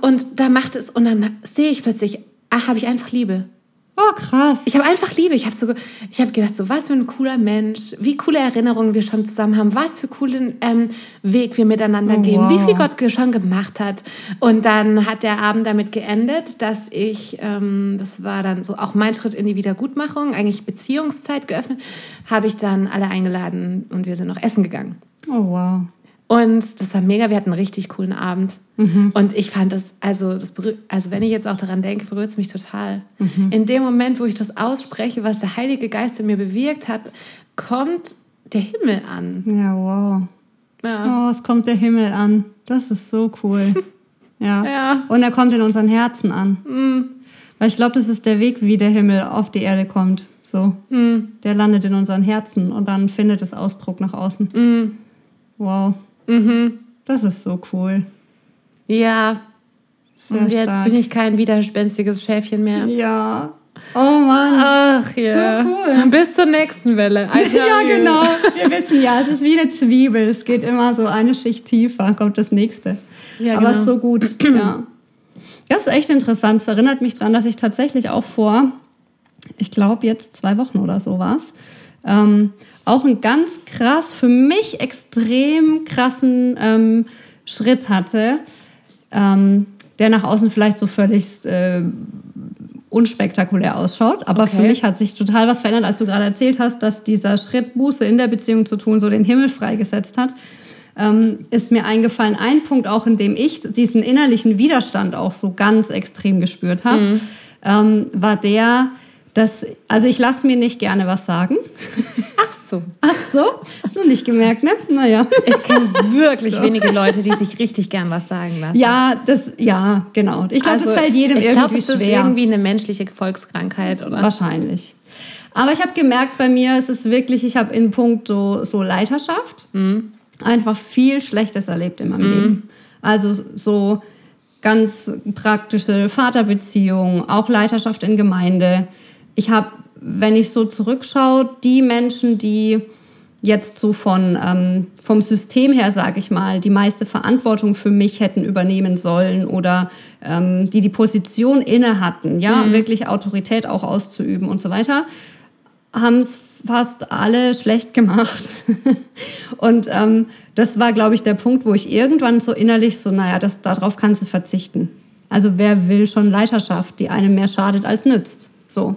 und da macht es und dann sehe ich plötzlich, ach, habe ich einfach Liebe. Oh, krass. Ich habe einfach Liebe. Ich habe so, ich habe gedacht, so was für ein cooler Mensch, wie coole Erinnerungen wir schon zusammen haben, was für coolen ähm, Weg wir miteinander Oh, gehen, wow. wie viel Gott schon gemacht hat. Und dann hat der Abend damit geendet, dass ich, ähm, das war dann so auch mein Schritt in die Wiedergutmachung, eigentlich Beziehungszeit geöffnet, habe ich dann alle eingeladen und wir sind noch essen gegangen. Oh, wow. Und das war mega, wir hatten einen richtig coolen Abend. Mhm. Und ich fand das, also, das, also wenn ich jetzt auch daran denke, berührt es mich total. Mhm. In dem Moment, wo ich das ausspreche, was der Heilige Geist in mir bewirkt hat, kommt der Himmel an. Ja, wow. Ja. Oh, es kommt der Himmel an. Das ist so cool. (laughs) Ja. Ja. Mhm. Und er kommt in unseren Herzen an. Weil ich glaube, das ist der Weg, wie der Himmel auf die Erde kommt. So. Mhm. Der landet in unseren Herzen und dann findet es Ausdruck nach außen. Mhm. Das ist so cool. Ja. Sehr Und jetzt stark. bin ich kein widerspenstiges Schäfchen mehr. Ja. Oh Mann. Ach ja. So cool. Bis zur nächsten Welle. (laughs) Ja, you. genau. Wir wissen ja, es ist wie eine Zwiebel. Es geht immer so eine Schicht tiefer, kommt das nächste. Ja, Aber es ist genau. so gut. (clears throat) Ja. Das ist echt interessant. Es erinnert mich daran, dass ich tatsächlich auch vor, ich glaube jetzt zwei Wochen oder so war es, ähm, auch einen ganz krass, für mich extrem krassen ähm, Schritt hatte, ähm, der nach außen vielleicht so völlig äh, unspektakulär ausschaut. Aber für Okay. mich hat sich total was verändert, als du gerade erzählt hast, dass dieser Schritt Buße in der Beziehung zu tun so den Himmel freigesetzt hat. Ähm, ist mir eingefallen, ein Punkt auch, in dem ich diesen innerlichen Widerstand auch so ganz extrem gespürt habe, ähm, war der, dass, also ich lasse mir nicht gerne was sagen. Ach so. (laughs) Ach so, hast du nicht gemerkt, ne? Naja. Ich kenne wirklich (laughs) wenige Leute, die sich richtig gern was sagen lassen. Ja, das, ja, genau. Ich glaube, das fällt jedem Also, ich irgendwie glaube, es ist schwer. irgendwie eine menschliche Volkskrankheit, oder? Wahrscheinlich. Aber ich habe gemerkt, bei mir ist es wirklich, ich habe in puncto so Leiterschaft einfach viel Schlechtes erlebt in meinem Leben. Also so ganz praktische Vaterbeziehungen, auch Leiterschaft in Gemeinde. Ich habe, wenn ich so zurückschaue, die Menschen, die jetzt so von ähm, vom System her, sage ich mal, die meiste Verantwortung für mich hätten übernehmen sollen oder ähm, die die Position inne hatten, ja, wirklich Autorität auch auszuüben und so weiter, haben es fast alle schlecht gemacht. (laughs) und ähm, das war, glaube ich, der Punkt, wo ich irgendwann so innerlich so, naja, das, darauf kannst du verzichten. Also wer will schon Leiterschaft, die einem mehr schadet als nützt? So.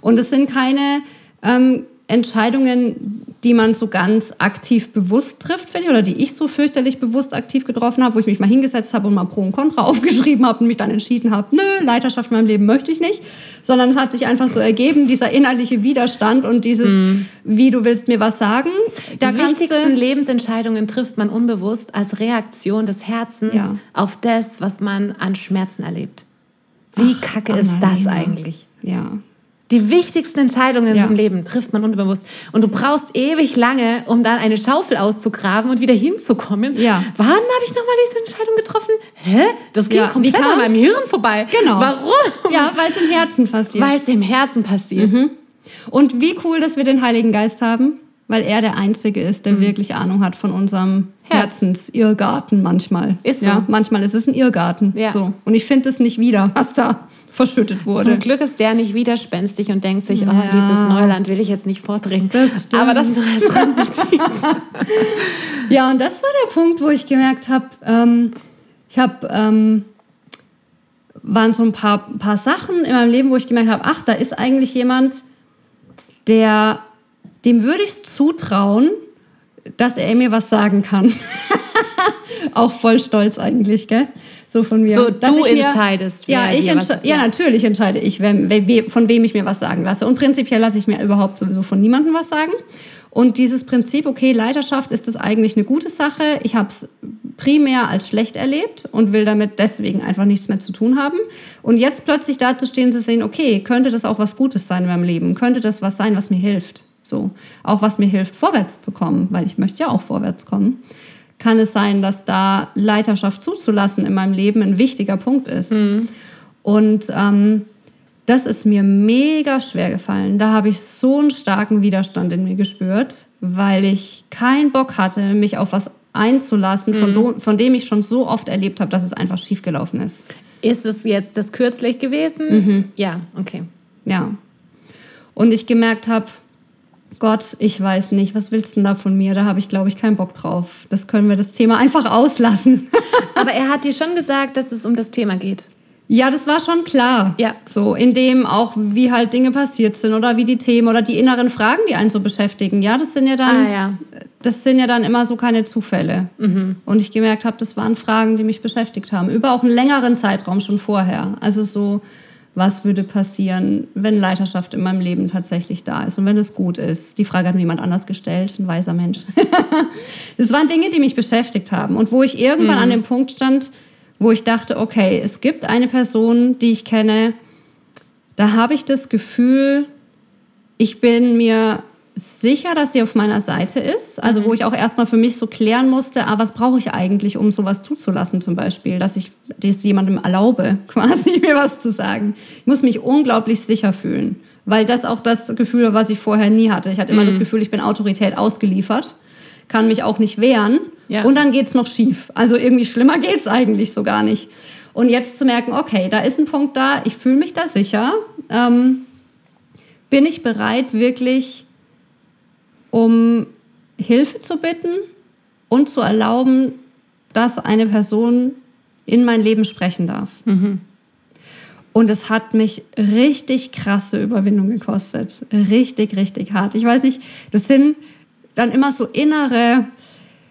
Und es sind keine ähm, Entscheidungen, die man so ganz aktiv bewusst trifft, finde ich, oder die ich so fürchterlich bewusst aktiv getroffen habe, wo ich mich mal hingesetzt habe und mal Pro und Contra (laughs) aufgeschrieben habe und mich dann entschieden habe, nö, Leiterschaft in meinem Leben möchte ich nicht, sondern es hat sich einfach so ergeben, dieser innerliche Widerstand und dieses, wie du willst mir was sagen. Da Die wichtigsten du, Lebensentscheidungen trifft man unbewusst als Reaktion des Herzens Ja. auf das, was man an Schmerzen erlebt. Wie kacke ist Annalena. das eigentlich? Ja, Die wichtigsten Entscheidungen Ja. im Leben trifft man unbewusst. Und du brauchst ewig lange, um dann eine Schaufel auszugraben und wieder hinzukommen. Ja. Wann habe ich nochmal diese Entscheidung getroffen? Hä? Das ging Ja, komplett an meinem Hirn vorbei. Genau. Warum? ja weil es im Herzen passiert. Weil es im Herzen passiert. Und wie cool, dass wir den Heiligen Geist haben, weil er der Einzige ist, der wirklich Ahnung hat von unserem Herz. Herzensirrgarten manchmal. Ist so. Ja, manchmal ist es ein Irrgarten. Ja. So. Und ich finde es nicht wieder, (laughs) was da verschüttet wurde. Zum Glück ist der nicht widerspenstig und denkt sich, Ja. oh, dieses Neuland will ich jetzt nicht vordringen. Das. Aber das nur als Randnotiz. (laughs) Ja, und das war der Punkt, wo ich gemerkt habe, ähm, ich habe, ähm, waren so ein paar, paar Sachen in meinem Leben, wo ich gemerkt habe, ach, da ist eigentlich jemand, der, dem würde ich es zutrauen, dass er mir was sagen kann. (laughs) Auch voll stolz eigentlich, gell? So von mir. So, dass du ich mir, entscheidest, Ja, ich was- ja, ja. natürlich entscheide ich, wer, wer, we- von wem ich mir was sagen lasse. Und prinzipiell lasse ich mir überhaupt sowieso von niemandem was sagen. Und dieses Prinzip, okay, Leiterschaft ist das eigentlich eine gute Sache. Ich habe es primär als schlecht erlebt und will damit deswegen einfach nichts mehr zu tun haben. Und jetzt plötzlich dazustehen, zu sehen, okay, könnte das auch was Gutes sein in meinem Leben? Könnte das was sein, was mir hilft? So, auch was mir hilft, vorwärts zu kommen, weil ich möchte ja auch vorwärts kommen. Kann es sein, dass da Leiterschaft zuzulassen in meinem Leben ein wichtiger Punkt ist? Und ähm, das ist mir mega schwer gefallen. Da habe ich so einen starken Widerstand in mir gespürt, weil ich keinen Bock hatte, mich auf was einzulassen, von, do, von dem ich schon so oft erlebt habe, dass es einfach schiefgelaufen ist. Ist es jetzt das kürzlich gewesen? Ja, okay. Ja. Und ich gemerkt habe, Gott, ich weiß nicht, was willst du denn da von mir? Da habe ich, glaube ich, keinen Bock drauf. Das können wir das Thema einfach auslassen. (laughs) Aber er hat dir schon gesagt, dass es um das Thema geht. Ja, das war schon klar. Ja. So, in dem auch, wie halt Dinge passiert sind oder wie die Themen oder die inneren Fragen, die einen so beschäftigen. Ja, das sind ja dann, Ah, ja. das sind ja dann immer so keine Zufälle. Und ich gemerkt habe, das waren Fragen, die mich beschäftigt haben. Über auch einen längeren Zeitraum schon vorher. Also so, was würde passieren, wenn Leiterschaft in meinem Leben tatsächlich da ist und wenn es gut ist. Die Frage hat mir jemand anders gestellt, ein weiser Mensch. (laughs) Das waren Dinge, die mich beschäftigt haben und wo ich irgendwann an dem Punkt stand, wo ich dachte, okay, es gibt eine Person, die ich kenne, da habe ich das Gefühl, ich bin mir sicher, dass sie auf meiner Seite ist. Also wo ich auch erstmal für mich so klären musste, ah, was brauche ich eigentlich, um sowas zuzulassen zum Beispiel, dass ich das jemandem erlaube, (laughs) quasi mir was zu sagen. Ich muss mich unglaublich sicher fühlen, weil das auch das Gefühl, war, was ich vorher nie hatte. Ich hatte immer das Gefühl, ich bin Autorität ausgeliefert, kann mich auch nicht wehren Ja. und dann geht's noch schief. Also irgendwie schlimmer geht's eigentlich so gar nicht. Und jetzt zu merken, okay, da ist ein Punkt da, ich fühle mich da sicher. Ähm, bin ich bereit, wirklich um Hilfe zu bitten und zu erlauben, dass eine Person in mein Leben sprechen darf. Und es hat mich richtig krasse Überwindung gekostet. Richtig, richtig hart. Ich weiß nicht, das sind dann immer so innere,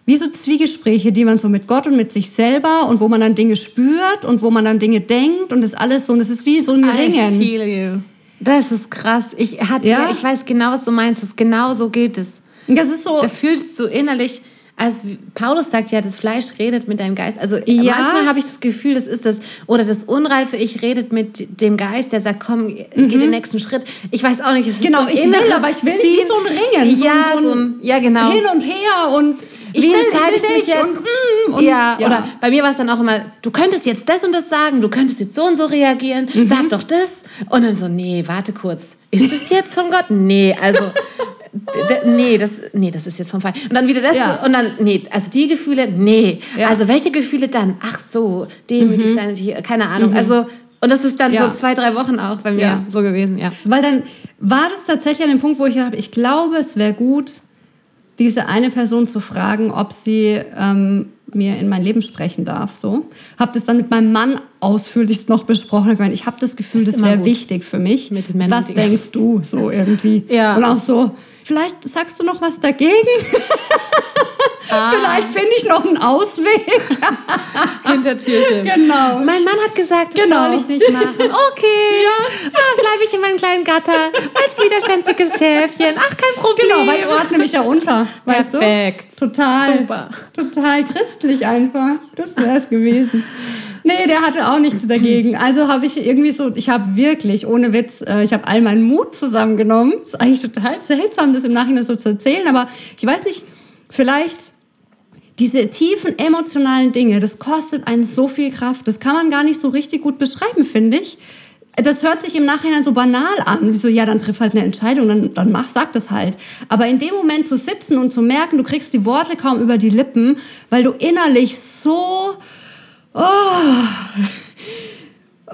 wie so Zwiegespräche, die man so mit Gott und mit sich selber und wo man dann Dinge spürt und wo man dann Dinge denkt und das alles so, und es ist wie so ein I Ringen. Das ist krass. Ich, hatte, Ja? ja? ich weiß genau, was du meinst. Das genau so geht es. Das ist so, Da fühlst du innerlich, als Paulus sagt ja, das Fleisch redet mit deinem Geist. Also Ja. manchmal habe ich das Gefühl, das ist das. Oder das unreife Ich redet mit dem Geist, der sagt, komm, geh den nächsten Schritt. Ich weiß auch nicht, es ist Genau, so ein ich will, aber ich will nicht so ein Ringen, so ja, ein- so ein, ja, genau. hin und her und ich Wie will, entscheide ich will mich jetzt? Und, mm, und, ja, oder bei mir war es dann auch immer, du könntest jetzt das und das sagen, du könntest jetzt so und so reagieren, Mhm. sag doch das. Und dann so, nee, warte kurz. Ist es jetzt von Gott? Nee, also, nee, das, nee, das ist jetzt vom Feind. Und dann wieder das Ja. und dann, nee, also die Gefühle, nee. Ja. Mhm. Also welche Gefühle dann? Ach so, demütig sein, die- keine Ahnung. Also, und das ist dann Ja. so zwei, drei Wochen auch bei mir Ja. so gewesen, ja. Weil dann war das tatsächlich an dem Punkt, wo ich dachte, ich glaube, es wäre gut, diese eine Person zu fragen, ob sie ähm, mir in mein Leben sprechen darf. So habe das dann mit meinem Mann ausführlichst noch besprochen. Meine, ich habe das Gefühl, Das das, wäre wichtig für mich. Mit den Männern, was denkst du so irgendwie? Ja. Und auch so, vielleicht sagst du noch was dagegen. (laughs) Ah. vielleicht finde ich noch einen Ausweg. (laughs) Hintertürchen. genau. Mein Mann hat gesagt, das Genau. soll ich nicht machen. Okay. Ah, bleibe ich in meinem kleinen Gatter als widerspenstiges Schäfchen. Ach, kein Problem. Genau, weil ich ordne mich da unter. Weißt Perfekt. du? Total. Super. Total christlich einfach. Das wäre es gewesen. Nee, der hatte auch nichts (laughs) dagegen. Also habe ich irgendwie so, ich habe wirklich, ohne Witz, äh, ich habe all meinen Mut zusammengenommen. Ist eigentlich total seltsam, das im Nachhinein so zu erzählen, aber ich weiß nicht, vielleicht diese tiefen emotionalen Dinge, das kostet einen so viel Kraft. Das kann man gar nicht so richtig gut beschreiben, finde ich. Das hört sich im Nachhinein so banal an. Wie so, ja, dann triff halt eine Entscheidung, dann, dann mach, sag das halt. Aber in dem Moment zu sitzen und zu merken, du kriegst die Worte kaum über die Lippen, weil du innerlich so, oh,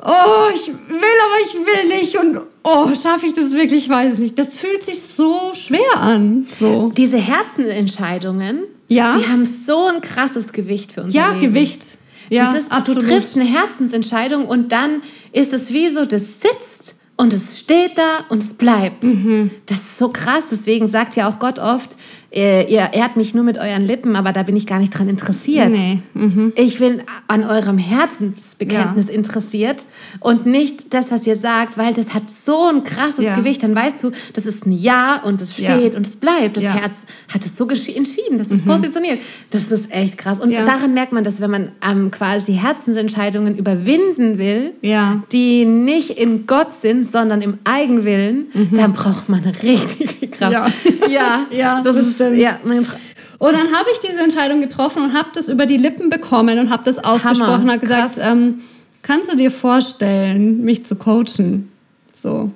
oh, ich will, aber ich will nicht und oh, schaffe ich das wirklich? Ich weiß es nicht. Das fühlt sich so schwer an. So. Diese Herzenentscheidungen, Ja. die haben so ein krasses Gewicht für unser Ja, Leben. Gewicht. Ja, ist, absolut. Du triffst eine Herzensentscheidung und dann ist es wie so, das sitzt und es steht da und es bleibt. Mhm. Das ist so krass. Deswegen sagt ja auch Gott oft, äh, ihr ehrt mich nur mit euren Lippen, aber da bin ich gar nicht dran interessiert. Nee. Mhm. Ich bin an eurem Herzensbekenntnis Ja. interessiert und nicht das, was ihr sagt, weil das hat so ein krasses Ja. Gewicht. Dann weißt du, das ist ein Ja und es Ja. steht und es bleibt. Das Ja. Mhm. Herz hat es so entschieden, das ist positioniert. Das ist echt krass. Und Ja. daran merkt man, dass wenn man ähm, quasi Herzensentscheidungen überwinden will, Ja. die nicht in Gott sind, sondern im Eigenwillen, dann braucht man (laughs) richtig viel Kraft. Ja. ja, Ja, das, das ist stimmt. ja, mein, Und dann habe ich diese Entscheidung getroffen und habe das über die Lippen bekommen und habe das ausgesprochen und habe gesagt, ähm, kannst du dir vorstellen, mich zu coachen? So.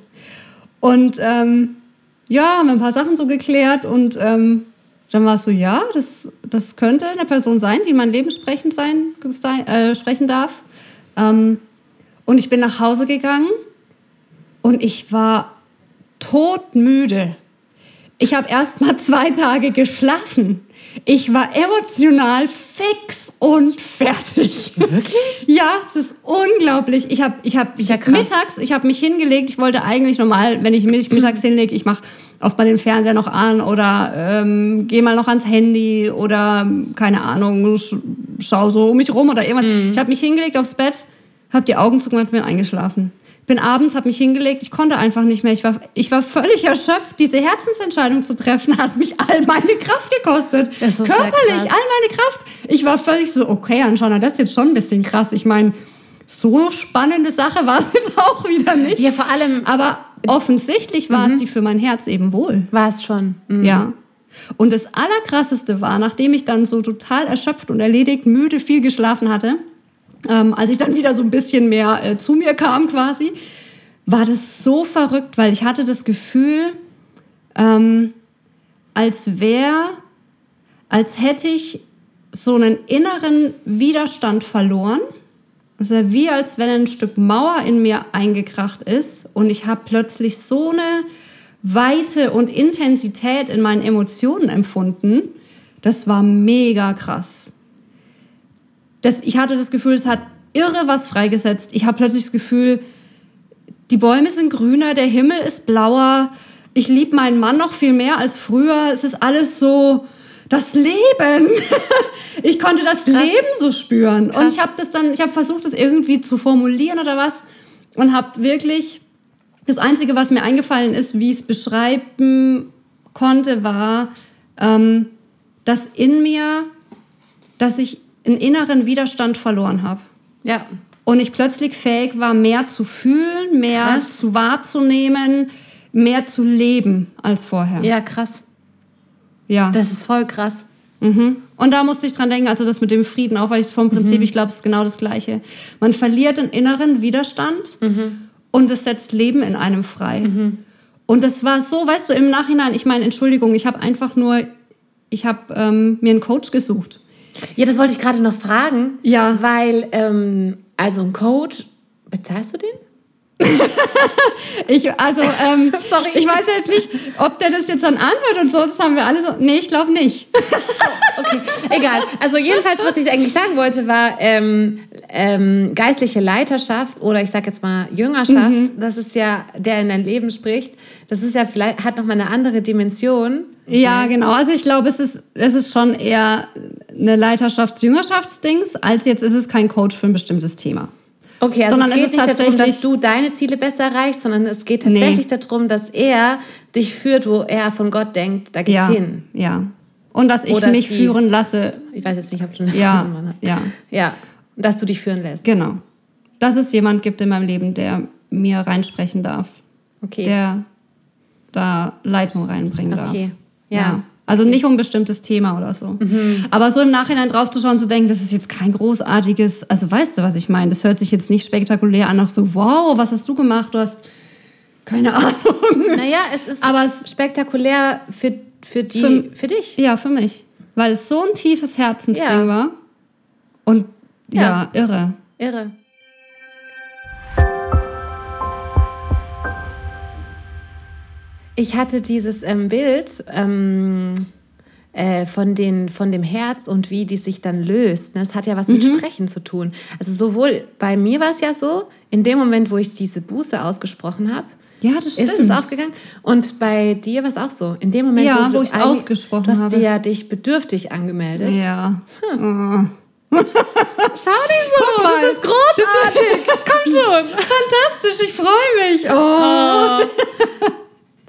Und ähm, ja, haben wir ein paar Sachen so geklärt und ähm, dann war es so, ja, das, das könnte eine Person sein, die in mein Leben sprechen, sein, äh, sprechen darf. Ähm, und ich bin nach Hause gegangen und ich war todmüde. Ich habe erst mal zwei Tage geschlafen. Ich war emotional fix und fertig. Wirklich? (laughs) Ja, es ist unglaublich. Ich habe ich hab, ich Ja, mittags, ich habe mich hingelegt. Ich wollte eigentlich normal, wenn ich mich mittags hinlege, ich mache oft mal den Fernseher noch an oder ähm, gehe mal noch ans Handy oder keine Ahnung, sch schau so um mich rum oder irgendwas. Mhm. Ich habe mich hingelegt aufs Bett, habe die Augen zugemacht und bin eingeschlafen. Bin abends, habe mich hingelegt, ich konnte einfach nicht mehr. Ich war, ich war völlig erschöpft. Diese Herzensentscheidung zu treffen, hat mich all meine Kraft gekostet. Das ist Körperlich, all meine Kraft. Ich war völlig so, okay, anscheinend, das ist jetzt schon ein bisschen krass. Ich meine, so spannende Sache war es (laughs) jetzt auch wieder nicht. Ja, vor allem Aber offensichtlich war Mhm. es die für mein Herz eben wohl. war es schon. Mhm. Ja. Und das Allerkrasseste war, nachdem ich dann so total erschöpft und erledigt, müde, viel geschlafen hatte, ähm, als ich dann wieder so ein bisschen mehr äh, zu mir kam quasi, war das so verrückt, weil ich hatte das Gefühl, ähm, als wäre, als hätte ich so einen inneren Widerstand verloren. Ist wie, als wenn ein Stück Mauer in mir eingekracht ist und ich habe plötzlich so eine Weite und Intensität in meinen Emotionen empfunden. Das war mega krass. Das, ich hatte das Gefühl, es hat irre was freigesetzt. Ich habe plötzlich das Gefühl, die Bäume sind grüner, der Himmel ist blauer. Ich liebe meinen Mann noch viel mehr als früher. Es ist alles so das Leben. (laughs) ich konnte das Leben so spüren. Und ich habe das dann, ich habe versucht, das irgendwie zu formulieren oder was und habe wirklich das Einzige, was mir eingefallen ist, wie ich es beschreiben konnte, war, ähm, dass in mir, dass ich einen inneren Widerstand verloren habe. Ja. Und ich plötzlich fähig war, mehr zu fühlen, mehr Krass. zu wahrzunehmen, mehr zu leben als vorher. Ja, krass. Ja. Das ist voll krass. Mhm. Und da musste ich dran denken, also das mit dem Frieden, auch weil ich vom Prinzip, ich glaube, es ist genau das Gleiche. Man verliert den inneren Widerstand und es setzt Leben in einem frei. Und das war so, weißt du, im Nachhinein, ich meine, Entschuldigung, ich habe einfach nur, ich habe ähm, mir einen Coach gesucht. Ja, das wollte ich gerade noch fragen. Ja. Weil, ähm, also ein Coach, bezahlst du den? (laughs) Ich, also, ähm, (laughs) Sorry. ich weiß jetzt nicht, ob der das jetzt dann anhört und so, das haben wir alle so. Nee, ich glaube nicht. (laughs) Okay, egal. Also jedenfalls, was ich eigentlich sagen wollte, war ähm, ähm, geistliche Leiterschaft oder ich sag jetzt mal Jüngerschaft. Das ist ja, der in dein Leben spricht. Das ist ja vielleicht hat noch mal eine andere Dimension. Ja, genau. Also ich glaube, es ist, es ist schon eher eine Leiterschafts-Jüngerschaftsdings, als jetzt ist es kein Coach für ein bestimmtes Thema. Okay, also Sondern es es geht ist nicht darum, dass du deine Ziele besser erreichst, sondern es geht tatsächlich darum, dass er dich führt, wo er von Gott denkt, da geht's Ja, hin. ja. Und dass ich Oder mich sie- führen lasse. Ich weiß jetzt nicht, ob schon eine Ja, Mann hat. ja. Ja, dass du dich führen lässt. Genau. Dass es jemand gibt in meinem Leben, der mir reinsprechen darf. Okay. Der da Leitung reinbringen darf. Okay, ja. Also nicht um ein bestimmtes Thema oder so. Aber so im Nachhinein drauf zu schauen, zu denken, das ist jetzt kein großartiges, also weißt du, was ich meine? Das hört sich jetzt nicht spektakulär an, nach so, wow, was hast du gemacht? Du hast keine (laughs) Ahnung. Naja, es ist Aber es- spektakulär für, für, die, Für- für, dich. Ja, für mich. Weil es so ein tiefes Herzensding Ja. war. Und ja, Ja. irre. Irre. Ich hatte dieses ähm, Bild, ähm, äh, von, den, von dem Herz und wie die sich dann löst. Ne? Das hat ja was mit Mhm. Sprechen zu tun. Also sowohl bei mir war es ja so, in dem Moment, wo ich diese Buße ausgesprochen habe, Ja, das ist es stimmt. aufgegangen. Und bei dir war es auch so. In dem Moment, Ja, wo, wo ich's eigentlich- ausgesprochen Du hast habe. dir ja dich bedürftig angemeldet. Ja. (laughs) Schau dich so, das ist großartig. (laughs) Komm schon. Fantastisch, ich freue mich. Oh.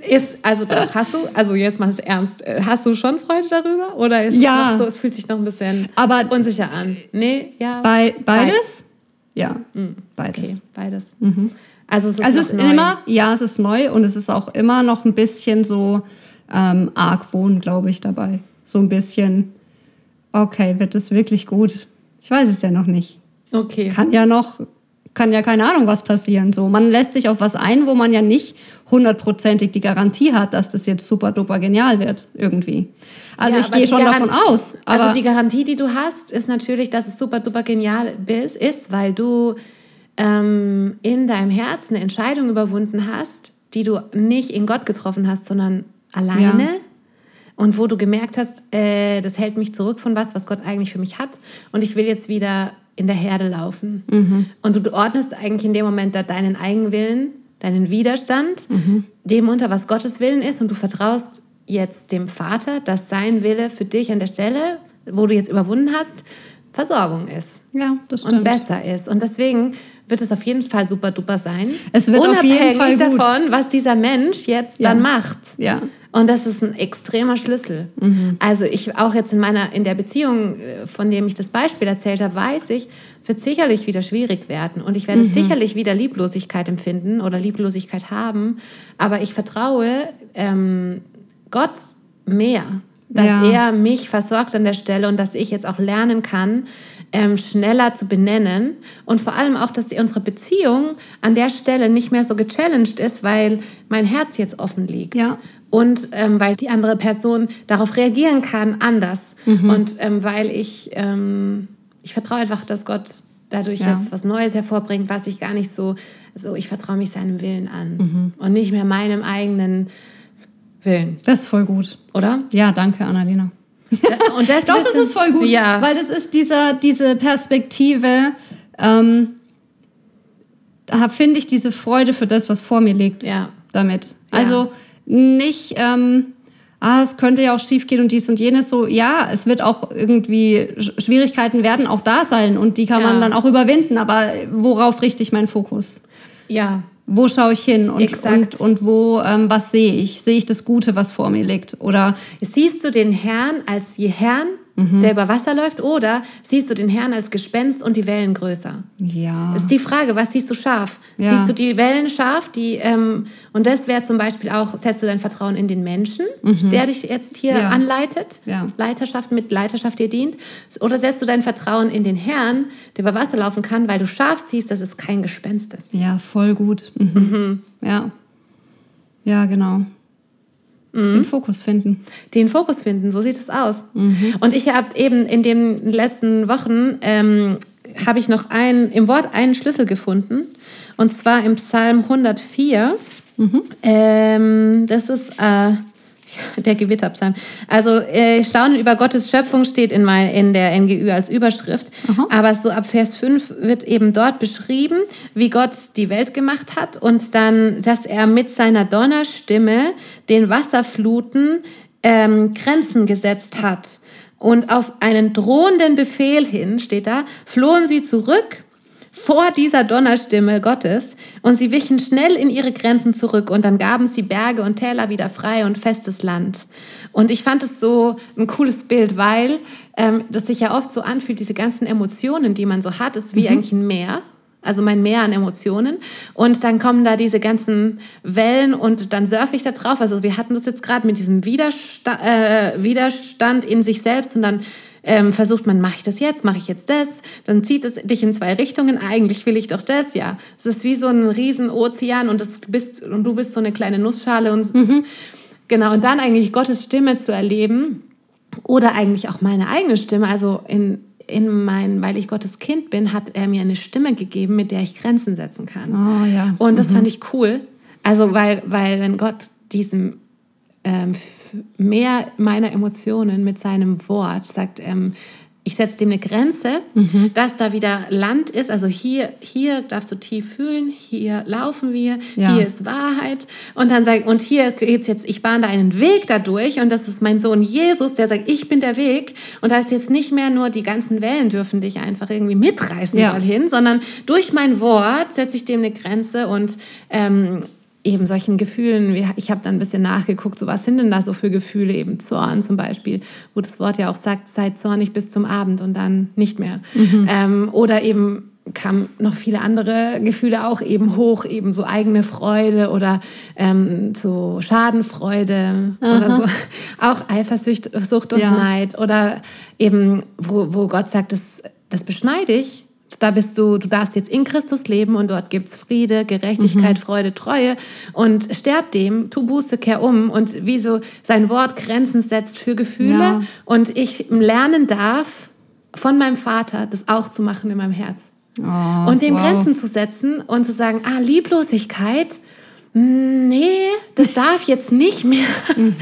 Ist, also doch, hast du, also jetzt mal es ernst, äh, hast du schon Freude darüber? Oder ist Ja. es noch so, es fühlt sich noch ein bisschen Aber unsicher an? Nee, ja. bei, beides? Ja, Okay, beides. beides. Also es ist, Also es ist immer, ja, es ist neu und es ist auch immer noch ein bisschen so ähm, Argwohn, glaube ich, dabei. So ein bisschen, okay, wird es wirklich gut? Ich weiß es ja noch nicht. Okay. Kann ja noch, kann ja keine Ahnung, was passieren. So, man lässt sich auf was ein, wo man ja nicht hundertprozentig die Garantie hat, dass das jetzt super duper genial wird, irgendwie. Also Ja, ich gehe schon Garan- davon aus. Also die Garantie, die du hast, ist natürlich, dass es super duper genial ist, weil du ähm, in deinem Herzen eine Entscheidung überwunden hast, die du nicht in Gott getroffen hast, sondern alleine. Ja. Und wo du gemerkt hast, äh, das hält mich zurück von was, was Gott eigentlich für mich hat. Und ich will jetzt wieder in der Herde laufen. Mhm. Und du ordnest eigentlich in dem Moment da deinen Eigenwillen, deinen Widerstand, Mhm. dem unter, was Gottes Willen ist. Und du vertraust jetzt dem Vater, dass sein Wille für dich an der Stelle, wo du jetzt überwunden hast, Versorgung ist ja, das und stimmt. besser ist. Und deswegen wird es auf jeden Fall super duper sein. Es wird auf Unabhängig jeden Fall gut. davon, was dieser Mensch jetzt Ja. dann macht. Ja. Und das ist ein extremer Schlüssel. Mhm. Also ich auch jetzt in meiner in der Beziehung, äh, von dem ich das Beispiel erzählt habe, weiß ich, wird sicherlich wieder schwierig werden und ich werde Mhm. sicherlich wieder Lieblosigkeit empfinden oder Lieblosigkeit haben. Aber ich vertraue ähm, Gott mehr, dass Ja. er mich versorgt an der Stelle und dass ich jetzt auch lernen kann, ähm, schneller zu benennen und vor allem auch, dass unsere Beziehung an der Stelle nicht mehr so gechallenged ist, weil mein Herz jetzt offen liegt. Ja. Und ähm, weil die andere Person darauf reagieren kann, anders. Mhm. Und ähm, weil ich, ähm, ich vertraue einfach, dass Gott dadurch Ja. jetzt was Neues hervorbringt, was ich gar nicht so, so ich vertraue mich seinem Willen an Mhm. und nicht mehr meinem eigenen Willen, Das ist voll gut. oder? Ja, danke, Annalena. Und das (laughs) Doch, das ist voll gut, Ja, weil das ist dieser, diese Perspektive, ähm, da finde ich diese Freude für das, was vor mir liegt, Ja. damit. Ja. Nicht, ähm, ah, es könnte ja auch schief gehen und dies und jenes, so, ja, es wird auch irgendwie, Sch- Schwierigkeiten werden auch da sein und die kann Ja. man dann auch überwinden, aber worauf richte ich meinen Fokus? ja, Wo schaue ich hin und, Exakt. und, und wo, ähm, was sehe ich? Sehe ich das Gute, was vor mir liegt? Oder Siehst du den Herrn als je Herrn, Mhm. der über Wasser läuft, oder siehst du den Herrn als Gespenst und die Wellen größer? ja. Ist die Frage, was siehst du scharf? Ja. Siehst du die Wellen scharf? Die, ähm, und das wäre zum Beispiel auch, setzt du dein Vertrauen in den Menschen, der dich jetzt hier Mhm. Ja. anleitet, Ja. Leiterschaft mit Leiterschaft dir dient? Oder setzt du dein Vertrauen in den Herrn, der über Wasser laufen kann, weil du scharf siehst, dass es kein Gespenst ist? Ja, voll gut. Mhm. Ja. Ja, genau. Den Fokus finden. den Fokus finden. So sieht es aus. Mhm. Und ich habe eben in den letzten Wochen ähm, habe ich noch ein, im Wort einen Schlüssel gefunden. Und zwar im Psalm 104. Mhm. Ähm, das ist äh, (laughs) der Gewitterpsalm. Also äh, Staunen über Gottes Schöpfung steht in, mein, in der NGÜ als Überschrift. Aber so ab Vers 5 wird eben dort beschrieben, wie Gott die Welt gemacht hat und dann, dass er mit seiner Donnerstimme den Wasserfluten ähm, Grenzen gesetzt hat. Und auf einen drohenden Befehl hin, steht da, flohen sie zurück vor dieser Donnerstimme Gottes und sie wichen schnell in ihre Grenzen zurück und dann gaben sie Berge und Täler wieder frei und festes Land. Und ich fand es so ein cooles Bild, weil ähm, das sich ja oft so anfühlt, diese ganzen Emotionen, die man so hat, ist wie eigentlich ein Meer. Also mein Meer an Emotionen. Und dann kommen da diese ganzen Wellen und dann surfe ich da drauf. Also wir hatten das jetzt gerade mit diesem Widersta äh, Widerstand in sich selbst und dann ähm, versucht man, mache ich das jetzt, mache ich jetzt das, dann zieht es dich in zwei Richtungen. Eigentlich will ich doch das, ja. Es ist wie so ein riesen Ozean und, das bist, und du bist so eine kleine Nussschale und genau. Und dann eigentlich Gottes Stimme zu erleben oder eigentlich auch meine eigene Stimme. Also in in mein, weil ich Gottes Kind bin, hat er mir eine Stimme gegeben, mit der ich Grenzen setzen kann. Oh ja. Und das fand ich cool. Also, weil, weil wenn Gott diesem ähm, mehr meiner Emotionen mit seinem Wort, sagt, ähm, ich setze dem eine Grenze, mhm. dass da wieder Land ist. Also hier, hier darfst du tief fühlen, hier laufen wir, ja. hier ist Wahrheit. Und dann sage und hier geht's jetzt, ich bahne da einen Weg dadurch und das ist mein Sohn Jesus, der sagt, ich bin der Weg. Und da ist jetzt nicht mehr nur die ganzen Wellen dürfen dich einfach irgendwie mitreißen ja. überall hin, sondern durch mein Wort setze ich dem eine Grenze und ähm, eben solchen Gefühlen, ich habe dann ein bisschen nachgeguckt, so was sind denn da so für Gefühle, eben Zorn zum Beispiel, wo das Wort ja auch sagt, seid zornig bis zum Abend und dann nicht mehr. Mhm. Ähm, oder eben kamen noch viele andere Gefühle auch eben hoch, eben so eigene Freude oder ähm, so Schadenfreude Aha. oder so. (laughs) Auch Eifersucht Sucht und ja. Neid oder eben, wo, wo Gott sagt, das, das beschneide ich da bist du, du darfst jetzt in Christus leben und dort gibt es Friede, Gerechtigkeit, mhm. Freude, Treue und sterb dem, tu Buße, kehr um und wie so sein Wort Grenzen setzt für Gefühle ja. und ich lernen darf von meinem Vater, das auch zu machen in meinem Herz. Oh, und dem wow. Grenzen zu setzen und zu sagen, ah, Lieblosigkeit, nee, das darf jetzt nicht mehr mhm.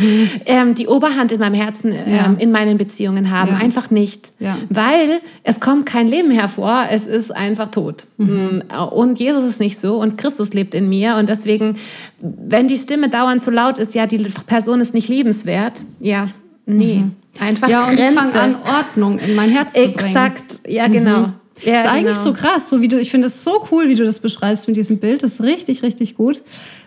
ähm, die Oberhand in meinem Herzen, ähm, ja. in meinen Beziehungen haben. Ja. Einfach nicht. Ja. Weil es kommt kein Leben hervor, es ist einfach tot. Mhm. Mm, und Jesus ist nicht so und Christus lebt in mir. Und deswegen, wenn die Stimme dauernd so laut ist, ja, die Person ist nicht liebenswert, ja, nee. Mhm. Einfach ja, und Grenze. ich an, Ordnung in mein Herz zu bringen. Exakt, ja, genau. Mhm. Ja, ist eigentlich genau. so krass, so wie du, ich finde es so cool, wie du das beschreibst mit diesem Bild. Das ist richtig, richtig gut.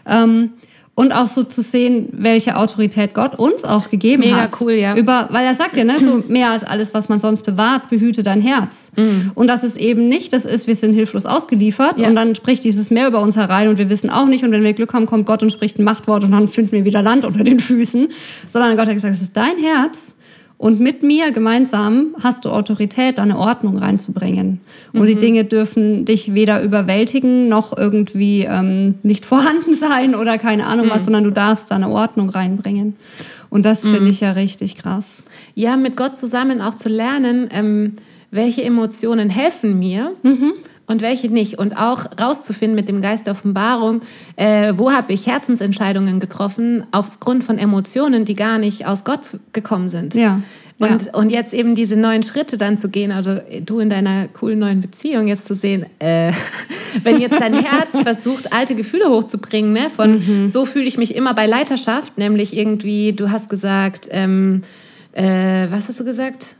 Ähm, und auch so zu sehen, welche Autorität Gott uns auch gegeben Mega hat. Mega cool, ja. Über, weil er sagt ja, ne, so mehr als alles, was man sonst bewahrt, behüte dein Herz. Mhm. Und dass es eben nicht das ist, wir sind hilflos ausgeliefert ja. und dann spricht dieses Meer über uns herein und wir wissen auch nicht und wenn wir Glück haben, kommt Gott und spricht ein Machtwort und dann finden wir wieder Land unter den Füßen. Sondern Gott hat gesagt, es ist dein Herz und mit mir gemeinsam hast du Autorität, eine Ordnung reinzubringen. Und mhm. die Dinge dürfen dich weder überwältigen noch irgendwie ähm, nicht (laughs) vorhanden sein oder keine Ahnung mhm. was, sondern du darfst da eine Ordnung reinbringen. Und das mhm. finde ich ja richtig krass. Ja, mit Gott zusammen auch zu lernen, ähm, welche Emotionen helfen mir. Und welche nicht. Und auch rauszufinden mit dem Geist der Offenbarung, äh, wo habe ich Herzensentscheidungen getroffen aufgrund von Emotionen, die gar nicht aus Gott gekommen sind. Ja. Und, ja. und jetzt eben diese neuen Schritte dann zu gehen, also du in deiner coolen neuen Beziehung jetzt zu sehen, äh, (laughs) wenn jetzt dein Herz (laughs) versucht, alte Gefühle hochzubringen, ne, von mhm. so fühle ich mich immer bei Leiterschaft, nämlich irgendwie, du hast gesagt, ähm, äh, was hast du gesagt?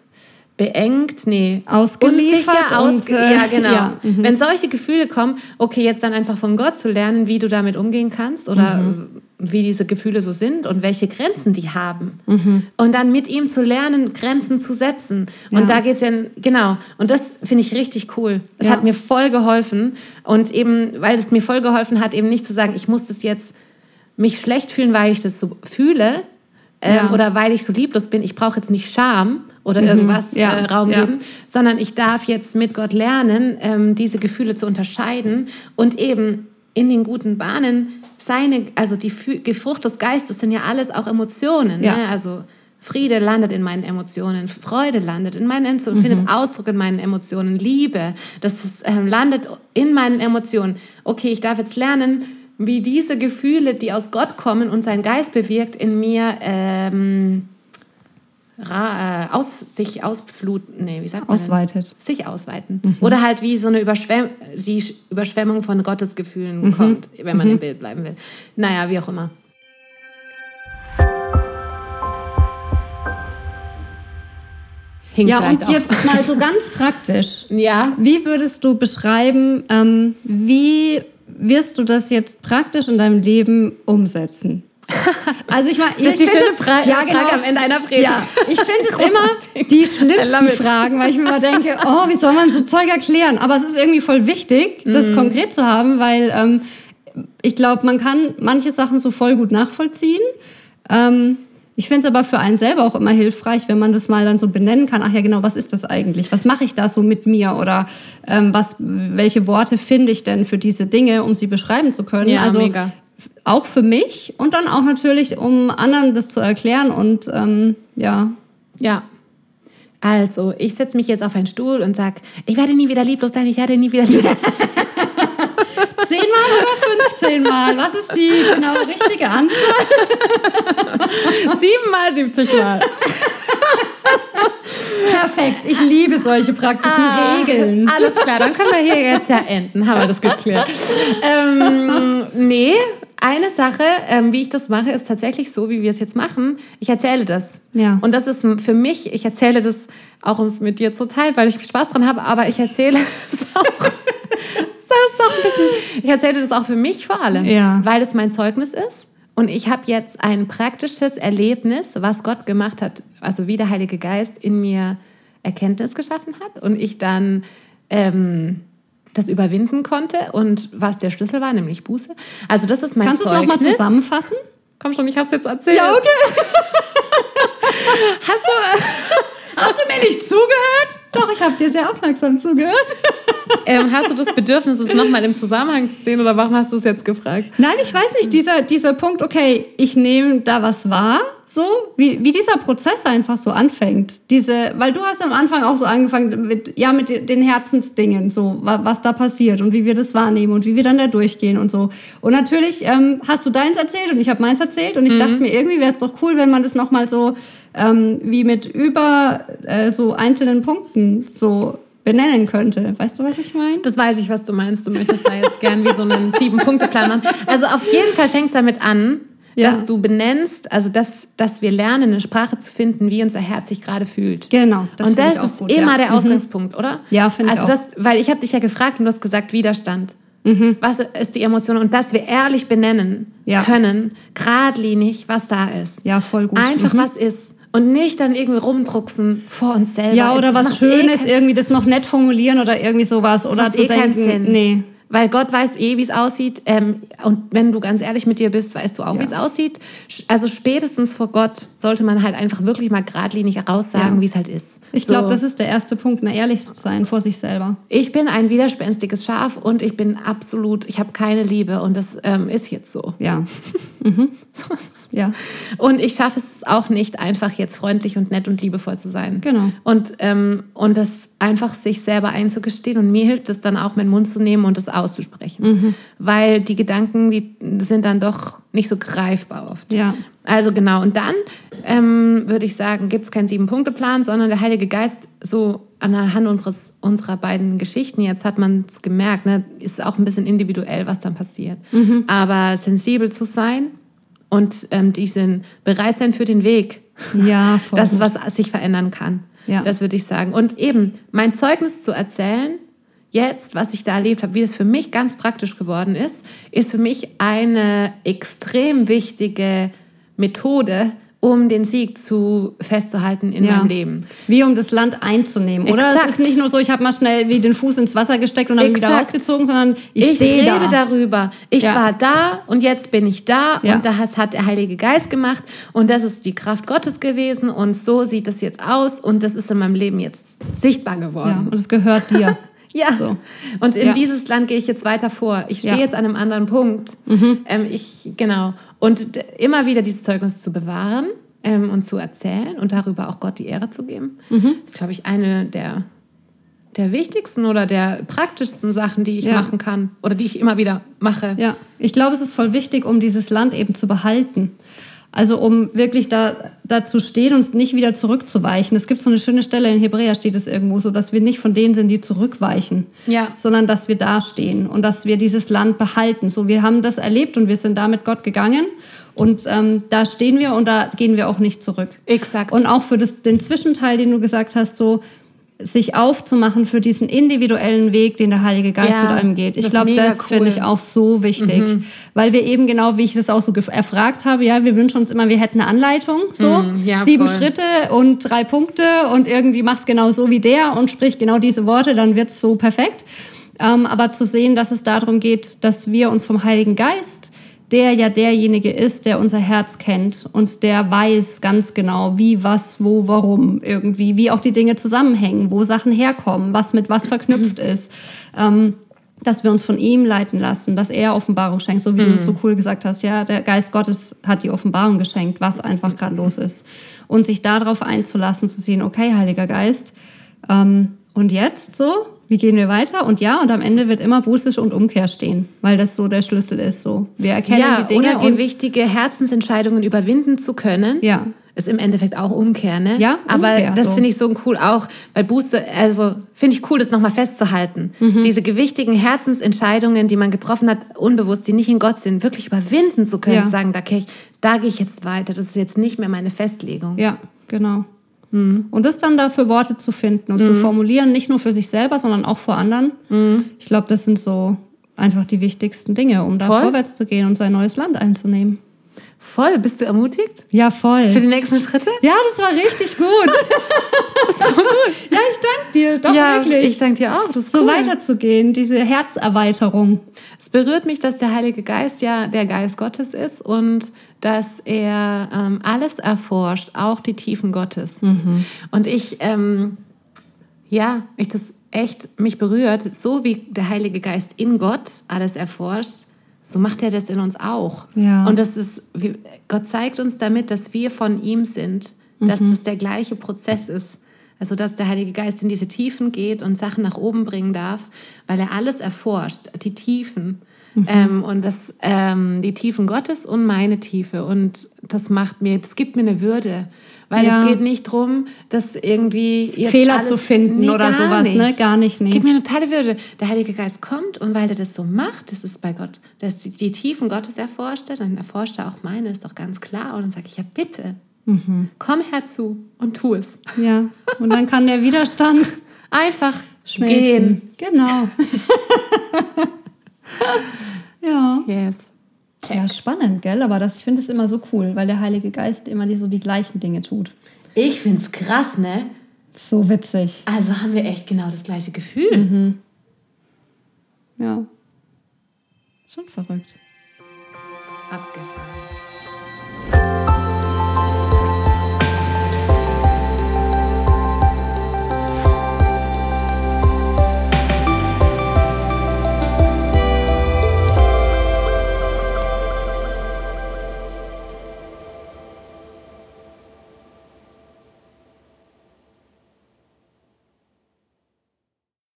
Beengt, nee, ausgeliefert, unsicher, ausge und, äh, ja genau. Ja, mhm. Wenn solche Gefühle kommen, okay, jetzt dann einfach von Gott zu lernen, wie du damit umgehen kannst oder mhm. wie diese Gefühle so sind und welche Grenzen die haben. Mhm. Und dann mit ihm zu lernen, Grenzen zu setzen. Und ja. da geht's ja, genau. Und das finde ich richtig cool. Das ja. hat mir voll geholfen. Und eben, weil es mir voll geholfen hat, eben nicht zu sagen, ich muss das jetzt mich schlecht fühlen, weil ich das so fühle, ähm, oder weil ich so lieblos bin. Ich brauche jetzt nicht Scham oder mhm. irgendwas ja. äh, Raum ja. geben, sondern ich darf jetzt mit Gott lernen, ähm, diese Gefühle zu unterscheiden und eben in den guten Bahnen seine, also die Frucht des Geistes sind ja alles auch Emotionen. Ja. Ne? Also Friede landet in meinen Emotionen, Freude landet in meinen Emotionen, mhm. findet Ausdruck in meinen Emotionen, Liebe, das ist, ähm, landet in meinen Emotionen. Okay, ich darf jetzt lernen, wie diese Gefühle, die aus Gott kommen und sein Geist bewirkt, in mir ähm, äh, aus, sich ausfluten, nee, wie sagt man? Ausweitet. Denn? Sich ausweiten. Mhm. Oder halt wie so eine Überschwemm die Überschwemmung von Gottesgefühlen mhm. kommt, wenn man mhm. im Bild bleiben will. Naja, wie auch immer. Hing ja, und jetzt mal so (laughs) ganz praktisch. Ja. Wie würdest du beschreiben, ähm, wie wirst du das jetzt praktisch in deinem Leben umsetzen? (laughs) Also ich meine, das ist die schöne das, Fra ja, genau, Frage am Ende einer Predigt. Ja, ich finde es (laughs) immer die schlimmsten Fragen, weil ich mir immer (laughs) denke, oh, wie soll man so Zeug erklären? Aber es ist irgendwie voll wichtig, das mhm. konkret zu haben, weil ähm, ich glaube, man kann manche Sachen so voll gut nachvollziehen. Ähm, ich finde es aber für einen selber auch immer hilfreich, wenn man das mal dann so benennen kann. Ach ja, genau, was ist das eigentlich? Was mache ich da so mit mir? Oder ähm, was, welche Worte finde ich denn für diese Dinge, um sie beschreiben zu können? Ja, also mega auch für mich und dann auch natürlich, um anderen das zu erklären und ähm, ja. Ja. Also, ich setze mich jetzt auf einen Stuhl und sage, ich werde nie wieder lieblos sein, ich werde nie wieder lieblos (laughs) zehnmal oder 15 Mal? Was ist die genau richtige Anzahl? Siebenmal, 70 Mal. Perfekt. Ich liebe solche praktischen Ah, Regeln. Alles klar, dann können wir hier jetzt ja enden. Haben wir das geklärt. ähm, nee, eine Sache, ähm, wie ich das mache, ist tatsächlich so, wie wir es jetzt machen. Ich erzähle das. Ja. Und das ist für mich, ich erzähle das auch, um es mit dir zu teilen, weil ich Spaß dran habe, aber ich erzähle (laughs) es auch. Das ist auch ein bisschen, ich erzähle das auch für mich vor allem, Ja. weil es mein Zeugnis ist. Und ich habe jetzt ein praktisches Erlebnis, was Gott gemacht hat, also wie der Heilige Geist in mir Erkenntnis geschaffen hat und ich dann ähm, das überwinden konnte und was der Schlüssel war, nämlich Buße. Also das ist mein Kannst du es nochmal zusammenfassen? Komm schon, ich habe es jetzt erzählt. okay. (laughs) Hast du, Hast du mir nicht zugehört? Doch, ich habe dir sehr aufmerksam zugehört. ähm, hast du das Bedürfnis, es nochmal im Zusammenhang zu sehen oder warum hast du es jetzt gefragt? Nein, ich weiß nicht, dieser, dieser Punkt, okay, ich nehme da was wahr, so, wie, wie dieser Prozess einfach so anfängt. Diese, weil du hast am Anfang auch so angefangen mit, ja, mit den Herzensdingen, so, wa- was da passiert und wie wir das wahrnehmen und wie wir dann da durchgehen und so. Und natürlich ähm, hast du deins erzählt und ich habe meins erzählt und ich dachte mir, irgendwie wäre es doch cool, wenn man das nochmal so, ähm, wie mit über äh, so einzelnen Punkten so benennen könnte. Weißt du, was ich meine? Das weiß ich, was du meinst. Du möchtest da jetzt gern wie so einen Sieben-Punkte-Plan machen. Also auf jeden Fall fängst du damit an, Ja. dass du benennst, also dass, dass wir lernen, eine Sprache zu finden, wie unser Herz sich gerade fühlt. Genau, das und das ich auch ist gut, immer ja. der Mhm. Ausgangspunkt, oder? Ja, finde ich also auch. Das, weil ich habe dich ja gefragt und du hast gesagt Widerstand. Mhm. Was ist die Emotion? Und dass wir ehrlich benennen Ja. können, geradlinig, was da ist. Ja, voll gut. Einfach Mhm. was ist. Und nicht dann irgendwie rumdrucksen vor uns selber. Ja, oder das was eh Schönes, kein- irgendwie das noch nett formulieren oder irgendwie sowas. das Oder zu eh denken, nee. Weil Gott weiß eh, wie es aussieht. Ähm, und wenn du ganz ehrlich mit dir bist, weißt du auch, Ja. wie es aussieht. Also spätestens vor Gott sollte man halt einfach wirklich mal geradlinig heraussagen, Ja. wie es halt ist. Ich So. glaube, das ist der erste Punkt, ne, ehrlich zu sein vor sich selber. Ich bin ein widerspenstiges Schaf und ich bin absolut, ich habe keine Liebe und das ähm, ist jetzt so. Ja. (laughs) Mhm. Ja. Und ich schaffe es auch nicht, einfach jetzt freundlich und nett und liebevoll zu sein. Genau. Und, ähm, und das einfach sich selber einzugestehen. Und mir hilft es dann auch, meinen Mund zu nehmen und das auszusprechen. Mhm. Weil die Gedanken, die sind dann doch nicht so greifbar oft. Ja. Also genau. Und dann ähm, würde ich sagen, gibt es keinen Sieben-Punkte-Plan, sondern der Heilige Geist so anhand unseres, unserer beiden Geschichten, jetzt hat man es gemerkt, ne, ist auch ein bisschen individuell, was dann passiert. Mhm. Aber sensibel zu sein und ähm, diesen bereit sein für den Weg, Ja, (laughs) voll das ist, was sich verändern kann. Ja. Das würde ich sagen. Und eben mein Zeugnis zu erzählen, jetzt, was ich da erlebt habe, wie es für mich ganz praktisch geworden ist, ist für mich eine extrem wichtige Methode, um den Sieg zu festzuhalten in Ja. meinem Leben. Wie um das Land einzunehmen. Oder Exakt. es ist nicht nur so, ich habe mal schnell wie den Fuß ins Wasser gesteckt und dann wieder rausgezogen, sondern ich, Ich, rede da. darüber. Ich Ja. war da und jetzt bin ich da Ja. und das hat der Heilige Geist gemacht und das ist die Kraft Gottes gewesen und so sieht es jetzt aus und das ist in meinem Leben jetzt sichtbar geworden. Und es gehört dir. (laughs) Ja. So. Und in Ja. dieses Land gehe ich jetzt weiter vor. Ich stehe Ja. Mhm. jetzt an einem anderen Punkt. Ähm, ich, genau. Und immer wieder dieses Zeugnis zu bewahren ähm, und zu erzählen und darüber auch Gott die Ehre zu geben, Mhm. ist, glaube ich, eine der, der wichtigsten oder der praktischsten Sachen, die ich Ja. machen kann oder die ich immer wieder mache. Ja, ich glaube, es ist voll wichtig, um dieses Land eben zu behalten. Also um wirklich da, da zu stehen und nicht wieder zurückzuweichen. Es gibt so eine schöne Stelle in Hebräer, steht es irgendwo so, dass wir nicht von denen sind, die zurückweichen, Ja. sondern dass wir da stehen und dass wir dieses Land behalten. So, wir haben das erlebt und wir sind da mit Gott gegangen und ähm, da stehen wir und da gehen wir auch nicht zurück. Exakt. Und auch für das, den Zwischenteil, den du gesagt hast, so sich aufzumachen für diesen individuellen Weg, den der Heilige Geist Ja, mit einem geht. Ich das glaube, das finde cool. ich auch so wichtig, weil wir eben genau, wie ich das auch so erfragt habe, ja, wir wünschen uns immer, wir hätten eine Anleitung, so Mm, ja, sieben voll. Schritte und drei Punkte und irgendwie mach's genau so wie der und sprich genau diese Worte, dann wird's so perfekt. Ähm, aber zu sehen, dass es darum geht, dass wir uns vom Heiligen Geist der ja derjenige ist, der unser Herz kennt und der weiß ganz genau, wie, was, wo, warum irgendwie, wie auch die Dinge zusammenhängen, wo Sachen herkommen, was mit was verknüpft (clears throat) ist. Ähm, dass wir uns von ihm leiten lassen, dass er Offenbarung schenkt, so wie du es so cool gesagt hast. Ja, der Geist Gottes hat die Offenbarung geschenkt, was einfach gerade los ist. Und sich darauf einzulassen, zu sehen, okay, Heiliger Geist, ähm, Und jetzt so? Wie gehen wir weiter? Und ja, und am Ende wird immer Buße und Umkehr stehen, weil das so der Schlüssel ist. So, wir erkennen ja, die Dinge oder gewichtige Herzensentscheidungen überwinden zu können. Ja. Ist im Endeffekt auch Umkehr, ne? Ja, Aber Umkehr, das so. finde ich so cool auch, weil Buße, also finde ich cool, das nochmal festzuhalten. Mhm. Diese gewichtigen Herzensentscheidungen, die man getroffen hat, unbewusst, die nicht in Gott sind, wirklich überwinden zu können, Ja. zu sagen, da, gehe ich, da gehe ich jetzt weiter. Das ist jetzt nicht mehr meine Festlegung. Ja, genau. Mhm. Und das dann dafür Worte zu finden und zu formulieren, nicht nur für sich selber, sondern auch vor anderen. Mhm. Ich glaube, das sind so einfach die wichtigsten Dinge, um da Voll. vorwärts zu gehen und sein neues Land einzunehmen. Voll, bist du ermutigt Ja, voll. für die nächsten Schritte? Ja, das war richtig gut. (laughs) (laughs) so gut. ja, ich danke dir. Doch ja, wirklich. ich danke dir auch. Das ist so cool. weiterzugehen, diese Herzerweiterung. Es berührt mich, dass der Heilige Geist ja der Geist Gottes ist und dass er ähm, alles erforscht, auch die Tiefen Gottes. Und ich, ähm, ja, ich das echt mich berührt, so wie der Heilige Geist in Gott alles erforscht, so macht er das in uns auch. Ja. Und das ist, Gott zeigt uns damit, dass wir von ihm sind, dass es der gleiche Prozess ist. Also, dass der Heilige Geist in diese Tiefen geht und Sachen nach oben bringen darf, weil er alles erforscht, die Tiefen. Ähm, und das, ähm, die Tiefen Gottes und meine Tiefe. Und das macht mir, das gibt mir eine Würde. Weil Ja. es geht nicht darum, dass irgendwie Fehler zu finden oder gar sowas, ne? Gar nicht, nee. Gibt mir eine totale Würde. Der Heilige Geist kommt und weil er das so macht, das ist bei Gott, dass die, die Tiefen Gottes erforscht, er, dann erforscht er auch meine, ist doch ganz klar. Und dann sage ich, ja bitte, Mhm. komm herzu und tu es. Ja, und dann kann der Widerstand (laughs) Einfach schmelzen. gehen. Genau. (laughs) ja. Yes. Ja, spannend, gell? Aber das, ich finde es immer so cool, weil der Heilige Geist immer die, so die gleichen Dinge tut. Ich find's krass, ne? So witzig. Also haben wir echt genau das gleiche Gefühl. Mhm. Ja. Schon verrückt. Abgefahren.